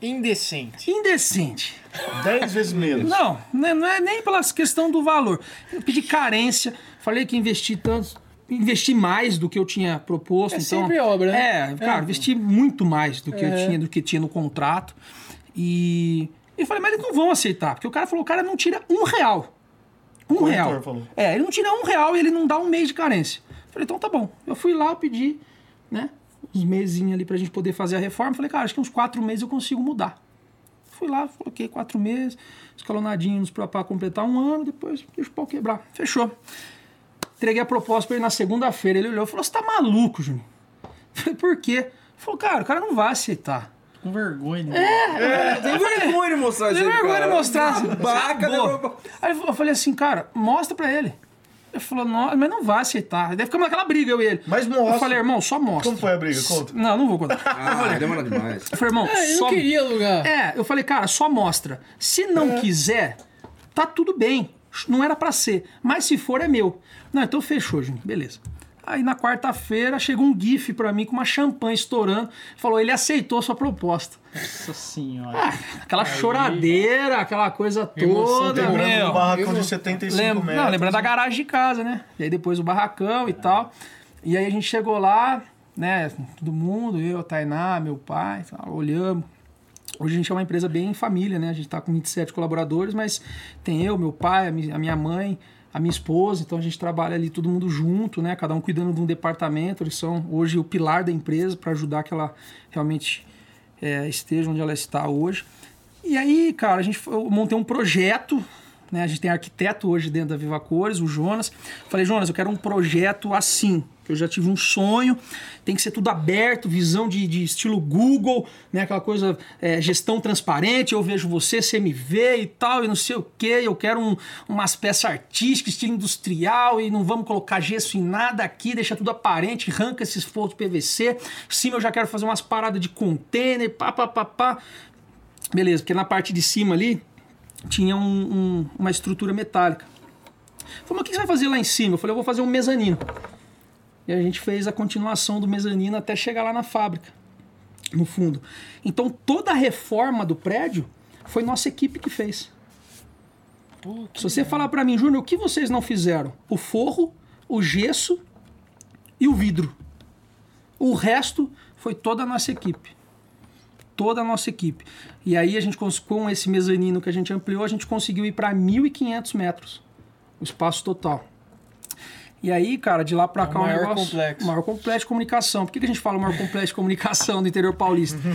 Indecente. Indecente. Dez vezes menos. Não, né, não é nem pela questão do valor. Eu pedi carência, falei que investi tanto, investi mais do que eu tinha proposto. É então, sempre obra, né? É, cara, investi muito mais do que eu É. tinha, do que tinha no contrato. E eu falei, mas eles não vão aceitar, porque o cara falou, o cara não tira um real. Um corretor real. falou. É, ele não tira um real e ele não dá um mês de carência. Falei, então tá bom. Eu fui lá, eu pedi, né? Uns mesinhos ali pra gente poder fazer a reforma. Falei, cara, acho que uns quatro meses eu consigo mudar. Fui lá, coloquei quatro meses, escalonadinhos pra, pra completar um ano, depois deixa o pau quebrar. Fechou. Entreguei a proposta pra ele na segunda-feira. Ele olhou e falou: Você tá maluco, Júnior? Falei, por quê? Ele falou, cara, o cara não vai aceitar. Com vergonha. né? Tem vergonha de mostrar isso Tem vergonha cara. de mostrar. Babaca, né? Aí eu falei assim, cara, mostra pra ele. Ele falou, não, mas não vai aceitar. Daí ficamos naquela briga, eu e ele. Mas mostra. Eu falei, irmão, só mostra. Como foi a briga? Conta. Não, não vou contar. Ah, demora demais. Eu falei, irmão, É, eu só... não queria alugar. É, eu falei, cara, só mostra. Se não É. quiser, tá tudo bem. Não era pra ser. Mas se for, é meu. Não, então fechou, gente. Beleza. Aí na quarta-feira chegou um GIF pra mim com uma champanhe estourando. Falou, ele aceitou sua proposta. Nossa senhora. Ah, aquela choradeira, aquela coisa toda, Lembrando meu. do barracão eu- de 75 Lembra, metros. não, lembrando da garagem de casa, né? E aí depois o barracão e tal. E aí a gente chegou lá, né? Todo mundo, eu, a Tainá, meu pai, tal, olhamos. Hoje a gente é uma empresa bem em família, né? A gente tá com 27 colaboradores, mas tem eu, meu pai, a a minha mãe, a minha esposa, então a gente trabalha ali todo mundo junto, né? Cada um cuidando de um departamento. Eles são hoje o pilar da empresa para ajudar que ela realmente é, esteja onde ela está hoje. E aí, cara, a gente eu montei um projeto, né? A gente tem arquiteto hoje dentro da Viva Cores, o Jonas. Falei, Jonas, eu quero um projeto assim. Que Eu já tive um sonho, tem que ser tudo aberto, visão de, de estilo Google, né? Aquela coisa, é, gestão transparente, eu vejo você, você me vê e tal, e não sei o que. Eu quero um- umas peças artísticas, estilo industrial, e não vamos colocar gesso em nada aqui, deixa tudo aparente, arranca esses forros PVC. Em cima eu já quero fazer umas paradas de container, pá, pá, pá, pá. Beleza, porque na parte de cima ali tinha um- um- uma estrutura metálica. Falei, mas o que você vai fazer lá em cima? Eu falei, eu vou fazer um mezanino. E a gente fez a continuação do mezanino até chegar lá na fábrica, no fundo. Então toda a reforma do prédio foi nossa equipe que fez. Pô, que Se você falar pra mim, Júnior, o que vocês não fizeram? O forro, o gesso e o vidro. O resto foi toda a nossa equipe. Toda a nossa equipe. E aí a gente com esse mezanino que a gente ampliou, a gente conseguiu ir para 1.500 metros. O espaço total. E aí, cara, de lá pra É o cá um maior negócio, complexo. o maior complexo de comunicação. Por que, que a gente fala o maior complexo de comunicação do interior paulista?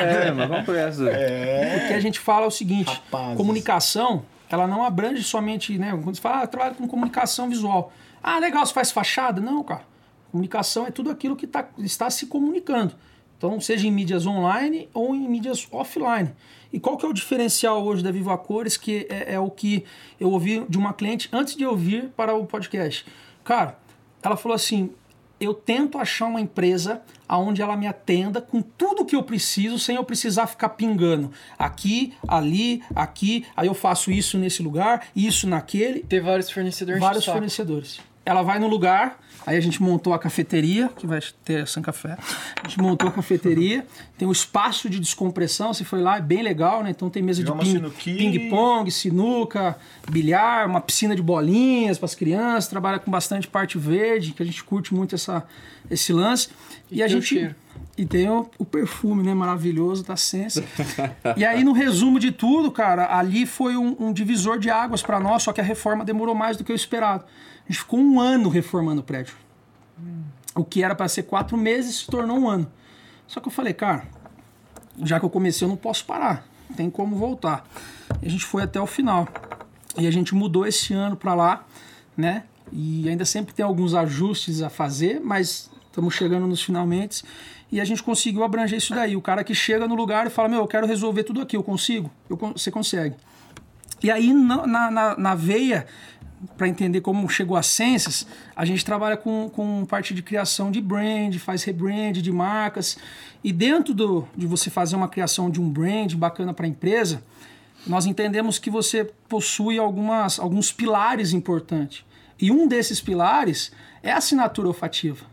É, mas vamos pra essa. O que a gente fala é o seguinte: Rapazes. comunicação, ela não abrange somente, né? Quando você fala, ah, eu trabalho com comunicação visual. Ah, legal, você faz fachada? Não, cara. Comunicação é tudo aquilo que tá, está se comunicando. Então, seja em mídias online ou em mídias offline. E qual que é o diferencial hoje da Viva Cores, que é, é o que eu ouvi de uma cliente antes de eu vir para o podcast? Cara, ela falou assim: eu tento achar uma empresa aonde ela me atenda com tudo que eu preciso, sem eu precisar ficar pingando. Aqui, ali, aqui, aí eu faço isso nesse lugar, isso naquele, Ter vários fornecedores vários fornecedores. Ela vai no lugar, aí a gente montou a cafeteria, que vai ter San Café. A gente montou a cafeteria, tem um espaço de descompressão, você foi lá, é bem legal, né? Então tem mesa de ping- ping-pong, sinuca, bilhar, uma piscina de bolinhas para as crianças, trabalha com bastante parte verde, que a gente curte muito essa, esse lance. E, a tem o gente cheiro. e tem o, o perfume, né, maravilhoso da Sense. e aí, no resumo de tudo, cara, ali foi um, um divisor de águas para nós, só que a reforma demorou mais do que o esperado. A gente ficou um ano reformando o prédio. O que era para ser quatro meses se tornou um ano. Só que eu falei, cara, já que eu comecei, eu não posso parar. tem como voltar. E a gente foi até o final. E a gente mudou esse ano para lá, né? E ainda sempre tem alguns ajustes a fazer, mas estamos chegando nos finalmente. E a gente conseguiu abranger isso daí. O cara que chega no lugar e fala: Meu, eu quero resolver tudo aqui, eu consigo? Eu, você consegue. E aí, na, na, na veia, para entender como chegou a Senses, a gente trabalha com, com parte de criação de brand, faz rebrand de marcas. E dentro do, de você fazer uma criação de um brand bacana para a empresa, nós entendemos que você possui algumas, alguns pilares importantes. E um desses pilares é a assinatura olfativa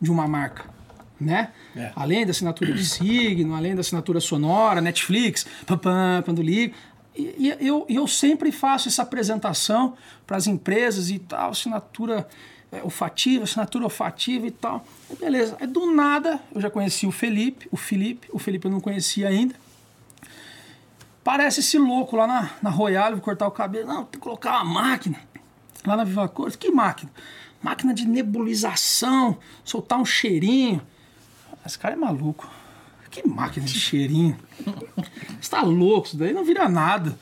de uma marca. Né? É. Além da assinatura de signo, além da assinatura sonora, Netflix, pam, pam, quando ligo. E, e eu, eu sempre faço essa apresentação para as empresas e tal, assinatura é, olfativa, assinatura olfativa e tal. E beleza. Aí do nada eu já conheci o Felipe, o Felipe, o Felipe eu não conhecia ainda. Parece esse louco lá na, na Royal, vou cortar o cabelo. Não, tem que colocar uma máquina lá na Viva Cores. Que máquina? Máquina de nebulização, soltar um cheirinho. Esse cara é maluco. Que máquina de cheirinho. Você tá louco, isso daí não vira nada.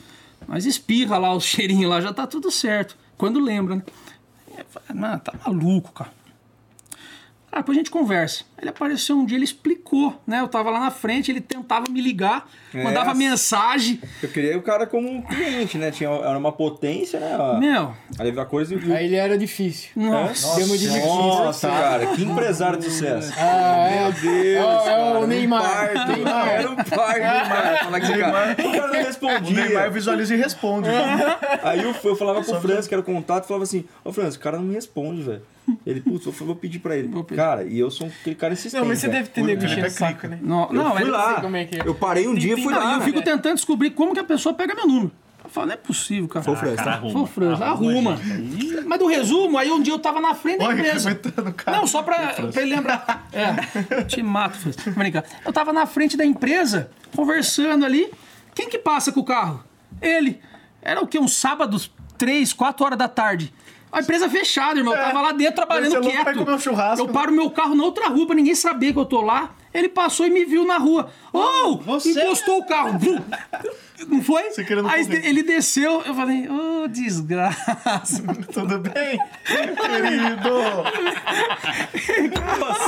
Mas espirra lá o cheirinho lá, já tá tudo certo. Quando lembra, né? Mano, tá maluco, cara. Ah, depois a gente conversa. Ele apareceu um dia, ele explicou, né? Eu tava lá na frente, ele tentava me ligar, é, mandava mensagem. Eu queria o cara como um cliente, né? Tinha, era uma potência, né? A, Meu. A levar coisa e Aí ele era difícil. Nossa, é? Nossa, Nossa cara, que empresário de sucesso. Ah, Meu é. Deus. É, cara, o Neymar. Um. Neymar. Era um par Neymar. Que esse cara, o cara não O respondia. Neymar visualiza e responde. Aí eu, eu falava pro Franz, que era o contato, falava assim: Ô Franz, o cara não me responde, velho. Ele, putz, eu vou pedir pra ele. Cara, e eu sou aquele cara insistente. Não, mas você velho. deve ter nego enchendo é saco, né? Não, Eu não, fui lá. como é que é. Eu parei um dia e fui Não, lá. e eu fico tentando descobrir como que a pessoa pega meu número. Eu falo, não é possível, cara. Foi o Franz, tá? Foi o Franz, arruma. Mas do resumo, aí um dia eu tava na frente da empresa. Não, só pra, pra ele lembrar. É, te mato, Franz. Tô brincando. Eu tava na frente da empresa, conversando ali. Quem que passa com o carro? Ele. Era o quê? Um sábado, três, quatro horas da tarde. A empresa fechada, irmão. Eu tava lá dentro trabalhando é quieto. um churrasco, eu né? paro meu carro na outra rua pra ninguém saber que eu tô lá. Ele passou e me viu na rua. Oh! Você- Encostou o carro. Não foi? Você querendo Aí correr. ele desceu, eu falei, ô desgraça. Tudo bem? Querido!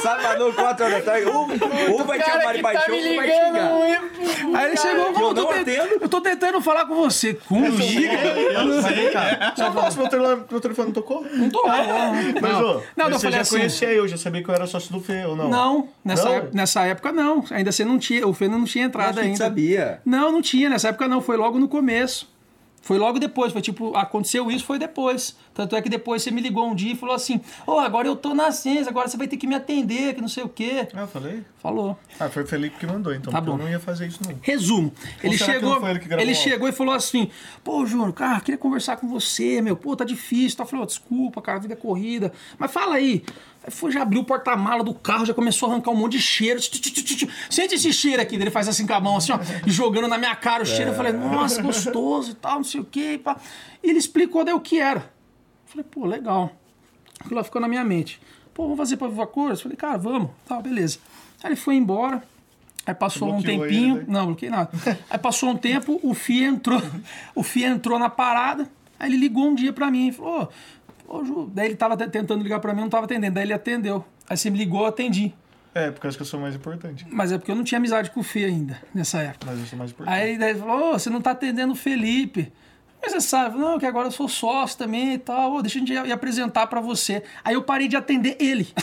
Sábado, 4 horas da tarde. Ou, ou vai te amar que de tá me vai ligando. Aí ele chegou, eu "Vô, eu, tô não te- atendo." eu tô tentando falar com você. Com Eu sei, cara. Só posso, meu telefone, meu telefone não tocou? Não tô. Mas, ô, Não, mas eu você falei já assim- conhecia eu, já sabia que eu era sócio do Fê, ou não? Não, nessa, Não? ép- nessa época não. Ainda você não tinha, o Fernando não tinha entrado ainda. sabia. Não, não tinha. Nessa época não, foi logo no começo. Foi logo depois, foi tipo, aconteceu isso, foi depois. Tanto é que depois você me ligou um dia e falou assim: Ô, agora eu tô na ciência, agora você vai ter que me atender, que não sei o quê. Ah, eu falei? Falou. Ah, foi o Felipe que mandou, então. Tá bom. Eu não ia fazer isso, não. Resumo. Ele chegou, ele ele chegou e falou assim: Pô, Júnior, cara, queria conversar com você, meu. Pô, tá difícil. Tá? Eu falei, "Ó, desculpa, cara, a vida é corrida. Mas fala aí. Aí foi, já abriu o porta-mala do carro, já começou a arrancar um monte de cheiro. Sente esse cheiro aqui. Ele faz assim com a mão, assim, ó, jogando na minha cara o cheiro. Eu falei, nossa, gostoso e tal, não sei o quê. E, ele explicou daí o que era. Eu falei, pô, legal. Aquilo lá ficou na minha mente. Pô, vamos fazer pra Viva Cores? Eu falei, cara, vamos. Tá, beleza. Aí ele foi embora. Aí passou um tempinho. ele, né? Não, bloqueei nada. Aí passou um tempo, o FIA entrou. O FIA entrou na parada. Aí ele ligou um dia pra mim e falou: Ô, ô, Ju. Daí ele tava te- tentando ligar pra mim, não tava atendendo. Daí ele atendeu. Aí você me ligou, eu atendi. É, porque acho que eu sou mais importante. Mas é porque eu não tinha amizade com o FIA ainda, nessa época. Mas eu sou mais importante. Aí daí ele falou: Ô, você não tá atendendo o Felipe. Mas você sabe, não, que agora eu sou sócio também e tal. Deixa a gente ir apresentar pra você. Aí eu parei de atender ele.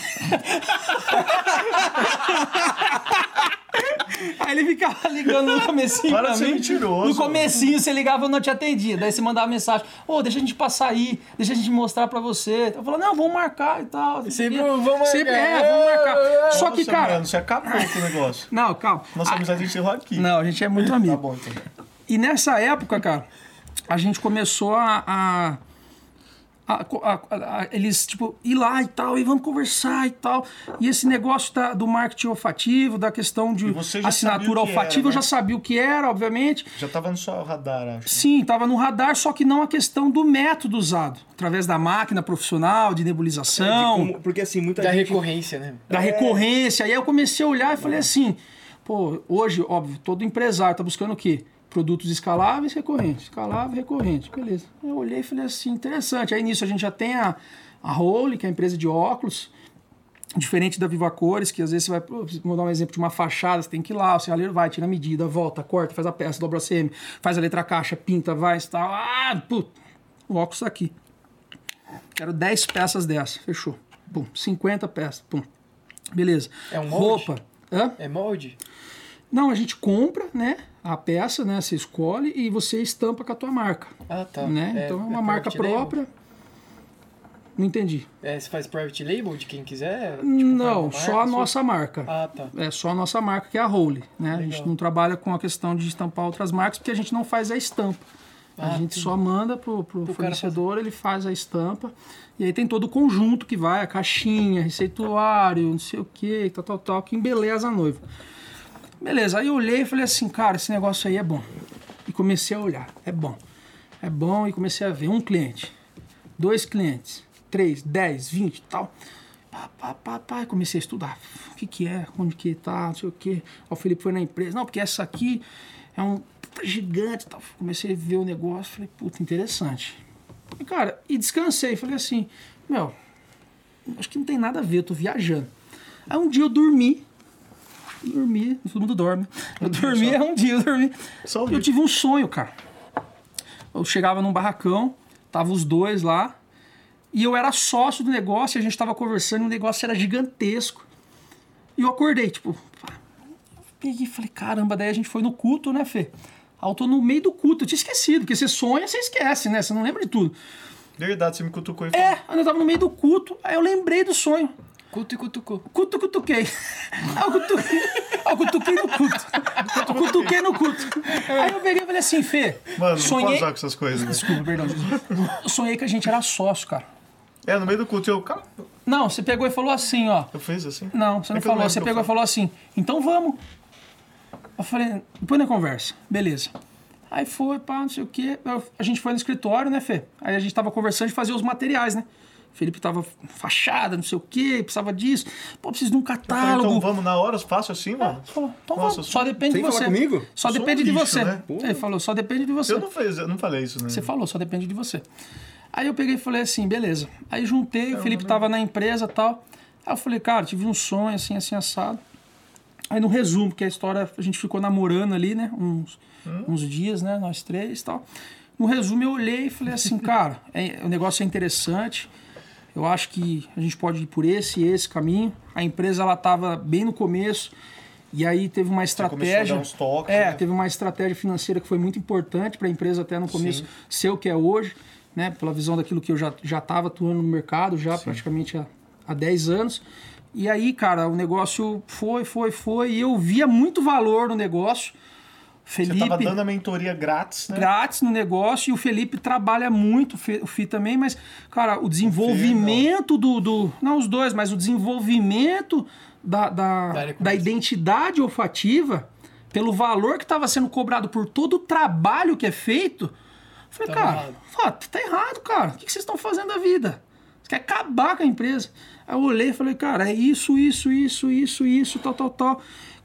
Aí ele ficava ligando no comecinho Para pra ser mim. mentiroso. No comecinho você ligava, eu não te atendia. Daí você mandava mensagem, ô, deixa a gente passar aí, deixa a gente mostrar pra você. Eu falava, não, vamos marcar e tal. Sempre vamos marcar. Sempre, é, vamos marcar. Só que, Nossa, cara... Mano, você acabou com o negócio. Não, calma. Nossa amizade encerrou aqui. Não, a gente é muito amigo. Tá bom, então. E nessa época, cara, a gente começou a. a- a- a- a- eles, tipo, ir lá e tal, e vamos conversar e tal. E esse negócio da- do marketing olfativo, da questão de assinatura olfativa, era, eu já né? sabia o que era, obviamente. Já tava no seu radar, acho. Sim, estava no radar, só que não a questão do método usado. Através da máquina profissional, de nebulização Como- porque assim, muita Da gente. recorrência, né? da recorrência. Aí eu comecei a olhar e falei assim, pô, hoje, óbvio, todo empresário tá buscando o quê? Produtos escaláveis, recorrentes. Escalável, recorrente. Beleza. Eu olhei e falei assim, interessante. Aí nisso a gente já tem a, a Role, que é a empresa de óculos, diferente da Viva Cores, que às vezes você vai, vou dar um exemplo de uma fachada, você tem que ir lá, o serralheiro vai, tira a medida, volta, corta, faz a peça, dobra a CM, faz a letra caixa, pinta, vai, tal. Ah, pô, o óculos tá aqui. Quero 10 peças dessa. Fechou. Pum, 50 peças. Pum. Beleza. É um molde? Roupa. Hã? É molde? Não, a gente compra, né? A peça, né? Você escolhe e você estampa com a tua marca. Ah, tá. Né? então é uma marca private label? própria. Não entendi. É, você faz private label de quem quiser? Tipo, não, uma só marca, a nossa marca. Ah, tá. É só a nossa marca, que é a Role. Né? A gente não trabalha com a questão de estampar outras marcas, porque a gente não faz a estampa. A Ah, gente entendi. só manda pro, pro Pro fornecedor, ele faz a estampa. E aí tem todo o conjunto que vai, a caixinha, receituário, não sei o que, tal, tal, tal, que embeleza a noiva. Beleza, aí eu olhei e falei assim, cara, esse negócio aí é bom. E comecei a olhar, é bom. É bom e comecei a ver um cliente, dois clientes, três, dez, vinte tal. Pá, pá, pá, pá, comecei a estudar. O que que é, onde que tá, não sei o que. O Felipe foi na empresa. Não, porque essa aqui é um gigante tal. Comecei a ver o negócio, falei, puta, interessante. E, cara, e descansei. Falei assim, meu, acho que não tem nada a ver, eu tô viajando. Aí um dia eu dormi. Dormi, todo mundo dorme. Eu dormi, é um dia eu dormi. Só Eu tive um sonho, cara. Eu chegava num barracão, tava os dois lá, e eu era sócio do negócio, e a gente tava conversando, e o negócio era gigantesco. E eu acordei, tipo, peguei e falei, caramba, daí a gente foi no culto, né, Fê? Aí eu tô no meio do culto, eu tinha esquecido, porque você sonha, você esquece, né? Você não lembra de tudo. Verdade, você me cutucou e falou. É, eu tava no meio do culto, aí eu lembrei do sonho. Cuto e cutucou. Cuto, cutuquei. Aí eu cutuquei, eu cutuquei no culto. Eu cutuquei no culto. Aí eu peguei e falei assim, Fê, Mano, não sonhei... pode usar com essas coisas. né? Desculpa, perdão. Eu sonhei que a gente era sócio, cara. É, no meio do culto, eu, cara, Não, você pegou e falou assim, ó. eu fiz assim. Não, você não É que eu falou. Você pegou e falou assim, então vamos. Eu falei, depois na conversa. Beleza. Aí foi, pá, não sei o quê. Eu- A gente foi no escritório, né, Fê? Aí a gente tava conversando de fazer os materiais, né? Felipe tava fachada, não sei o quê, precisava disso. Pô, preciso de um Eu falei, catálogo. então vamos na hora, fácil assim, mano. Falou, então Nossa, vamos. Só depende de você. comigo? Só um depende de lixo, você. né? Ele falou, só depende de você. Eu não, fiz, eu não falei isso, né? Você falou, só depende de você. Aí eu peguei e falei assim, beleza. Aí juntei, o Felipe tava na empresa e tal. Aí eu falei, cara, tive um sonho assim, assim, assado. Aí no resumo, que a história, a gente ficou namorando ali, né? Uns, uns dias, né? Nós três e tal. No resumo eu olhei e falei assim, cara, é- o negócio é interessante. Eu acho que a gente pode ir por esse e esse caminho. A empresa, ela tava bem no começo. E aí teve uma estratégia. toques, é, né? teve uma estratégia financeira que foi muito importante para a empresa até no começo ser o que é hoje, né? Pela visão daquilo que eu já já estava atuando no mercado já praticamente há, há 10 anos. E aí, cara, o negócio foi, foi, foi, e eu via muito valor no negócio. Você Felipe tava dando a mentoria grátis, né? grátis no negócio e o Felipe trabalha muito, o Fi também, mas, cara, o desenvolvimento do, do. Não os dois, mas o desenvolvimento da, da, Da identidade olfativa, pelo valor que estava sendo cobrado por todo o trabalho que é feito. eu Falei, Tava cara, errado. fala, tá errado, cara. O que que vocês estão fazendo da vida? Você quer acabar com a empresa. Aí eu olhei e falei, cara, é isso, isso, isso, isso, isso, tal, tal, tal.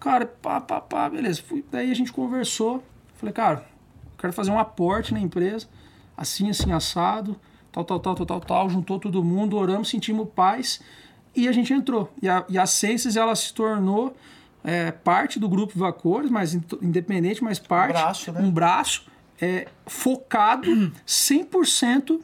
Cara, pá, pá, pá, beleza. Fui, daí a gente conversou. Falei, cara, quero fazer um aporte na empresa, assim, assim, assado, tal, tal, tal, tal, tal, tal. Juntou todo mundo, oramos, sentimos paz e a gente entrou. E a, e a Senses, ela se tornou é, parte do grupo Vacores, mas in- independente, mas parte. braço, né? Um braço é, focado 100%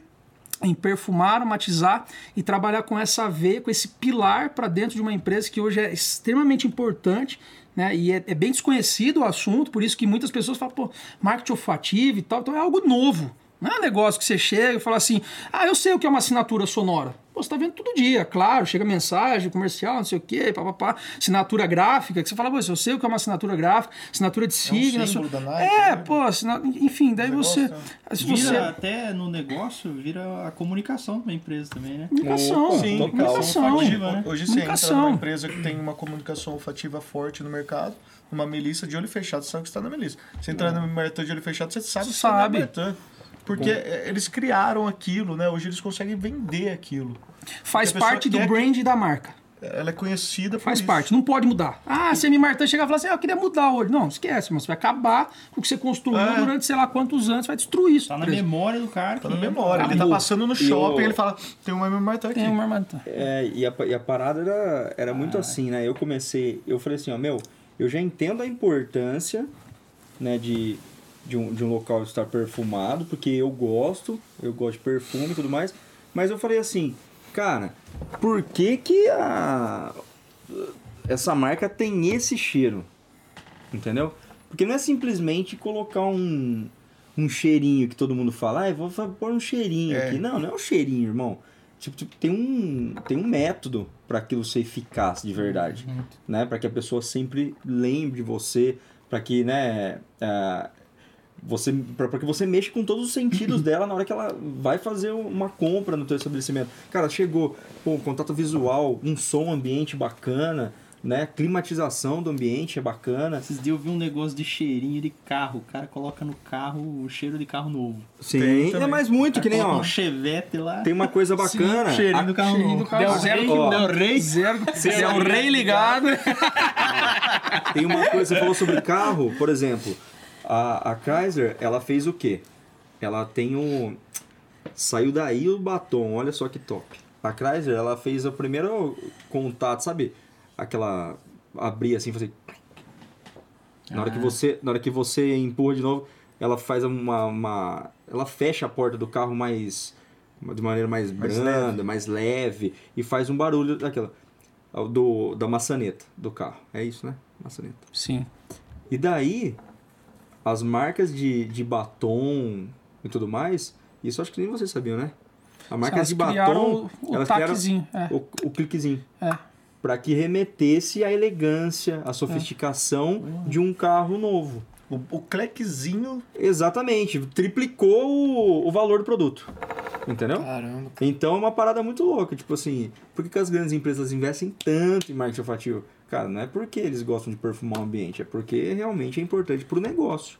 em perfumar, aromatizar e trabalhar com essa veia, com esse pilar para dentro de uma empresa que hoje é extremamente importante. Né? E é, é bem desconhecido o assunto, por isso que muitas pessoas falam, pô, marketing olfativo e tal, então é algo novo. Não é um negócio que você chega e fala assim, ah, eu sei o que é uma assinatura sonora. Pô, você tá vendo todo dia, claro, chega mensagem, comercial, não sei o quê, papapá, assinatura gráfica, que você fala, pô, eu sei o que é uma assinatura gráfica, assinatura de signo. símbolo da Nike, É, né? pô, assina- enfim, daí você. negócio, Se Vira você até no negócio, vira a comunicação da empresa também, né? Comunicação, Opa, Sim, total. comunicação. Olfativa, né? hoje você entra numa empresa que tem uma comunicação olfativa forte no mercado, uma melissa de olho fechado, você sabe que está na melissa. Você entrar numa Martã de olho fechado, você sabe que está na Sabe. Porque é, eles criaram aquilo, né? Hoje eles conseguem vender aquilo. Faz a parte do quer que- brand da marca. ela é conhecida por Faz isso. parte, não pode mudar. Ah, você me Martã chega e fala assim, ah, eu queria mudar hoje. Não, esquece, mas você vai acabar com o que você construiu É. durante sei lá quantos anos, vai destruir isso. Tá na memória do cara. Tá na memória. Ele tá Acabou. passando no E shopping, o- ele fala, tem uma Martã aqui. Tem uma Martã. É, e, a, e a parada era, era muito assim, né? Eu comecei, eu falei assim, ó, meu, eu já entendo a importância, né, de, de, um, de um local estar perfumado, porque eu gosto, eu gosto de perfume e tudo mais, mas eu falei assim, cara, por que que a, essa marca tem esse cheiro? Entendeu? Porque não é simplesmente colocar um, um cheirinho que todo mundo fala, ah, vou pôr um cheirinho É. aqui. Não, não é um cheirinho, irmão. Tipo, tipo, tem um, tem um método para aquilo ser eficaz de verdade, né? Para que a pessoa sempre lembre de você, para que, né, ah, você, para que você mexa com todos os sentidos dela na hora que ela vai fazer uma compra no teu estabelecimento. Cara, chegou, pô, um contato visual, um som ambiente bacana, né? Climatização do ambiente é bacana. Esses dias eu vi um negócio de cheirinho de carro. O cara coloca no carro o cheiro de carro novo. Sim, Tem é mais muito, que nem, ó, um chevette lá. tem uma coisa bacana. cheirinho do carro cheirinho novo. do carro Del. Rey. Del Rey. Zero. Del Rey ligado. Tem uma coisa, você falou sobre carro, por exemplo, a, a Chrysler, ela fez o quê? Ela tem um... Saiu daí o batom, olha só que top. A Chrysler, ela fez o primeiro contato, sabe? Aquela... Abrir assim, fazer... Na hora, que você, na hora que você empurra de novo, ela faz uma, uma... Ela fecha a porta do carro mais... De maneira mais, Mais branda, leve. mais leve. E faz um barulho daquela... Do, da maçaneta do carro. É isso, né? Maçaneta. Sim. E daí, as marcas de, de batom e tudo mais, isso acho que nem vocês sabiam, né? A marca Elas de criaram batom, o, o elas taquezinho. É. criaram o, o cliquezinho. É. Pra que remetesse à elegância, à sofisticação de um carro novo. O, o clequezinho Exatamente. Triplicou o, o valor do produto. Entendeu? Caramba. Então é uma parada muito louca. Tipo assim, por que, que as grandes empresas investem tanto em marketing olfativo? Cara, não é porque eles gostam de perfumar o ambiente, é porque realmente é importante pro negócio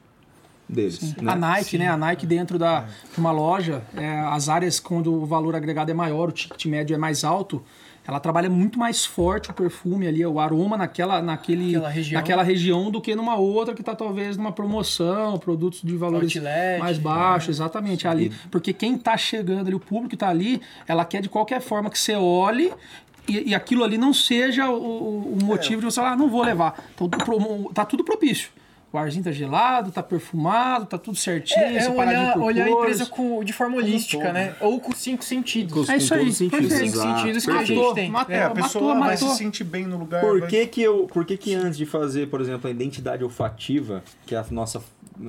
deles. Né? A Nike, né? A Nike dentro da, de uma loja, é, as áreas quando o valor agregado é maior, o ticket médio é mais alto, ela trabalha muito mais forte o perfume ali, o aroma naquela, naquele, Naquela região. naquela região do que numa outra que está talvez numa promoção, produtos de valores Outlet, mais baixos, exatamente ali. Porque quem está chegando ali, o público que está ali, ela quer de qualquer forma que você olhe e, e aquilo ali não seja o, o- motivo de você falar, ah, não vou levar. Então pro- tá tudo propício. O arzinho tá gelado, tá perfumado, tá tudo certinho, É, é olhar, olhar a empresa com, de forma holística, né? Ou com cinco sentidos. Com- É isso aí, os sentidos, perfeito. Cinco exato, sentidos que a perfeito. gente tem. Matou, É, a matou, pessoa vai se matou. sentir bem no lugar. Por vai- que que, eu, por que que antes de fazer, por exemplo, a identidade olfativa, que é a nossa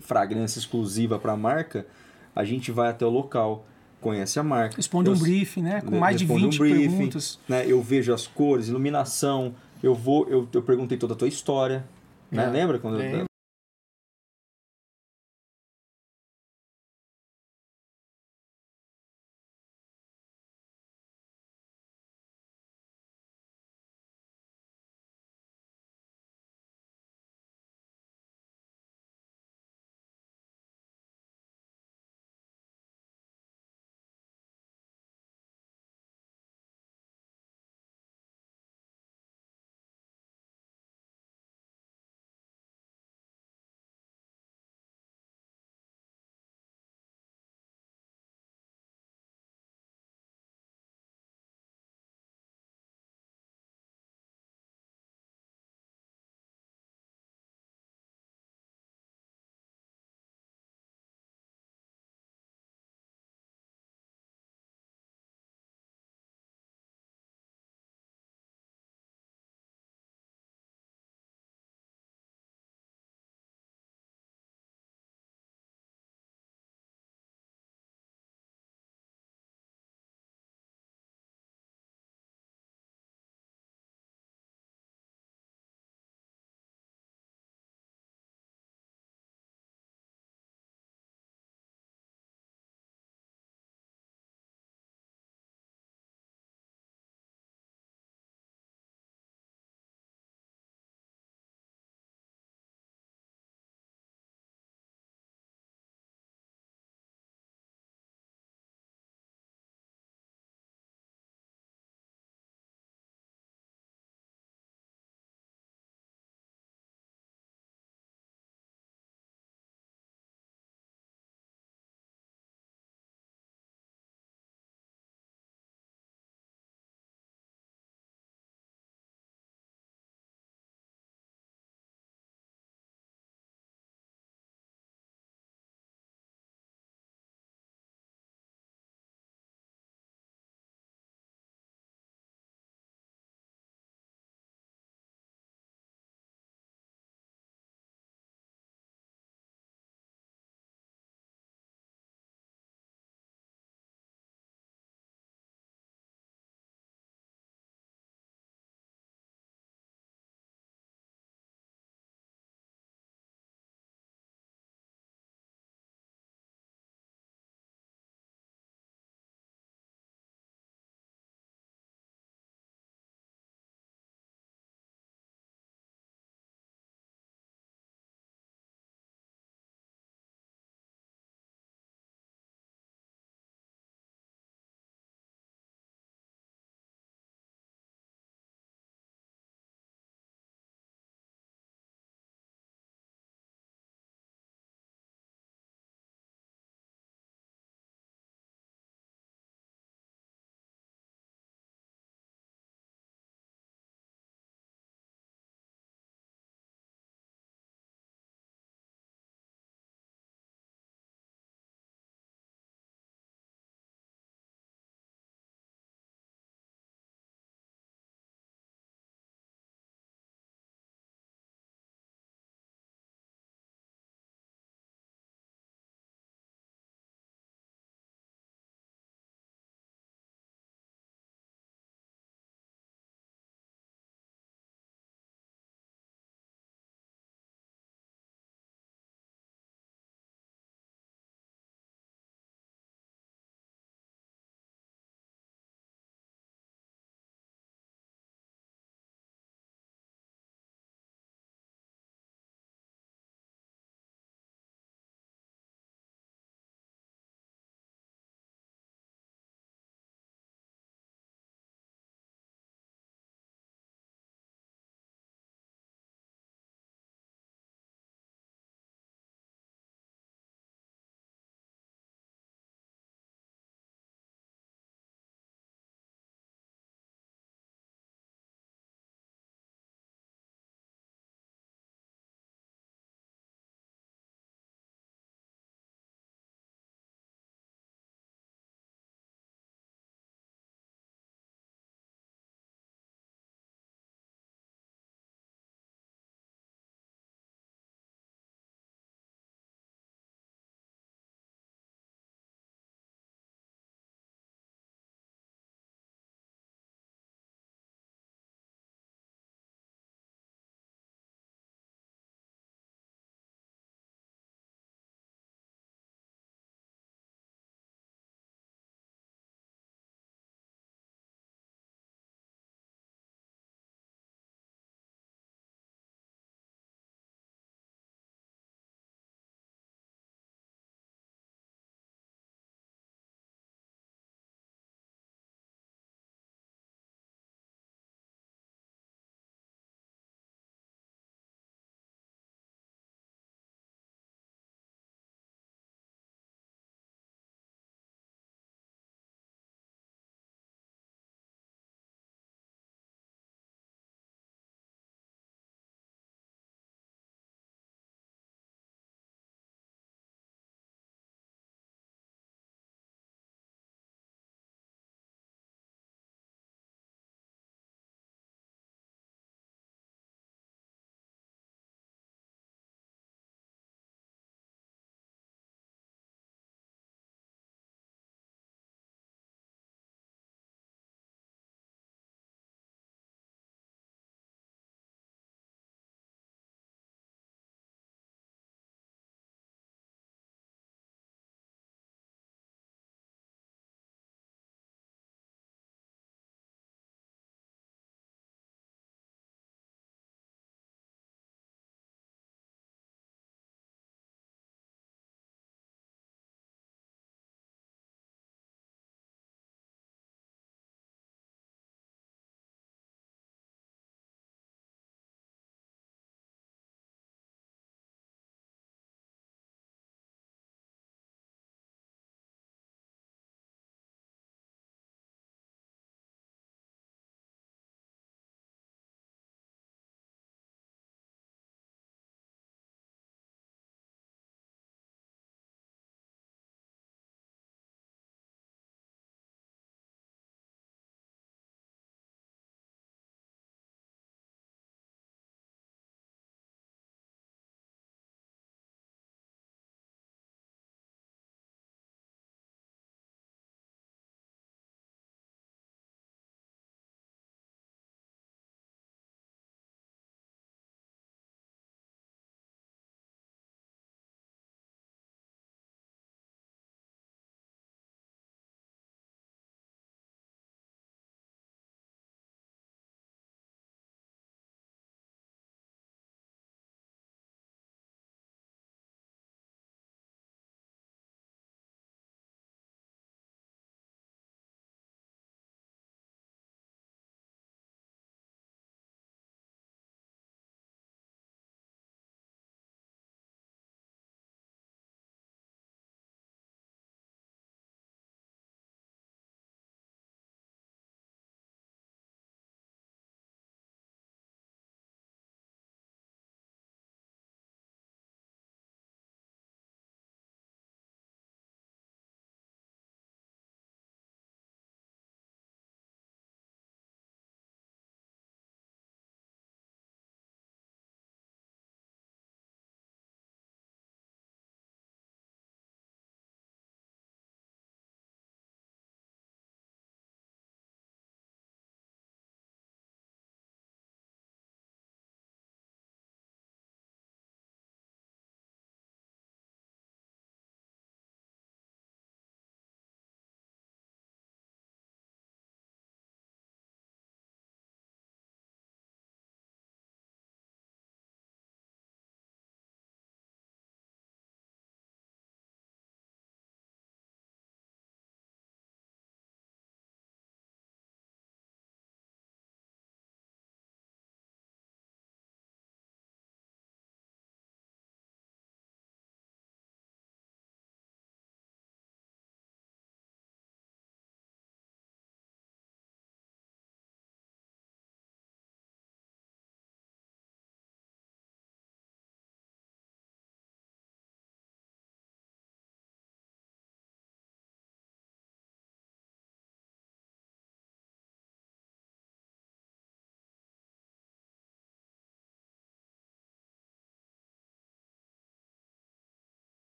fragrância exclusiva para a marca, a gente vai até o local, conhece a marca. Responde eu- um briefing, né? Com mais de responde 20 um briefing, perguntas. Né? Eu vejo as cores, iluminação, eu vou, eu, eu perguntei toda a tua história. Né? É, Lembra quando eu-.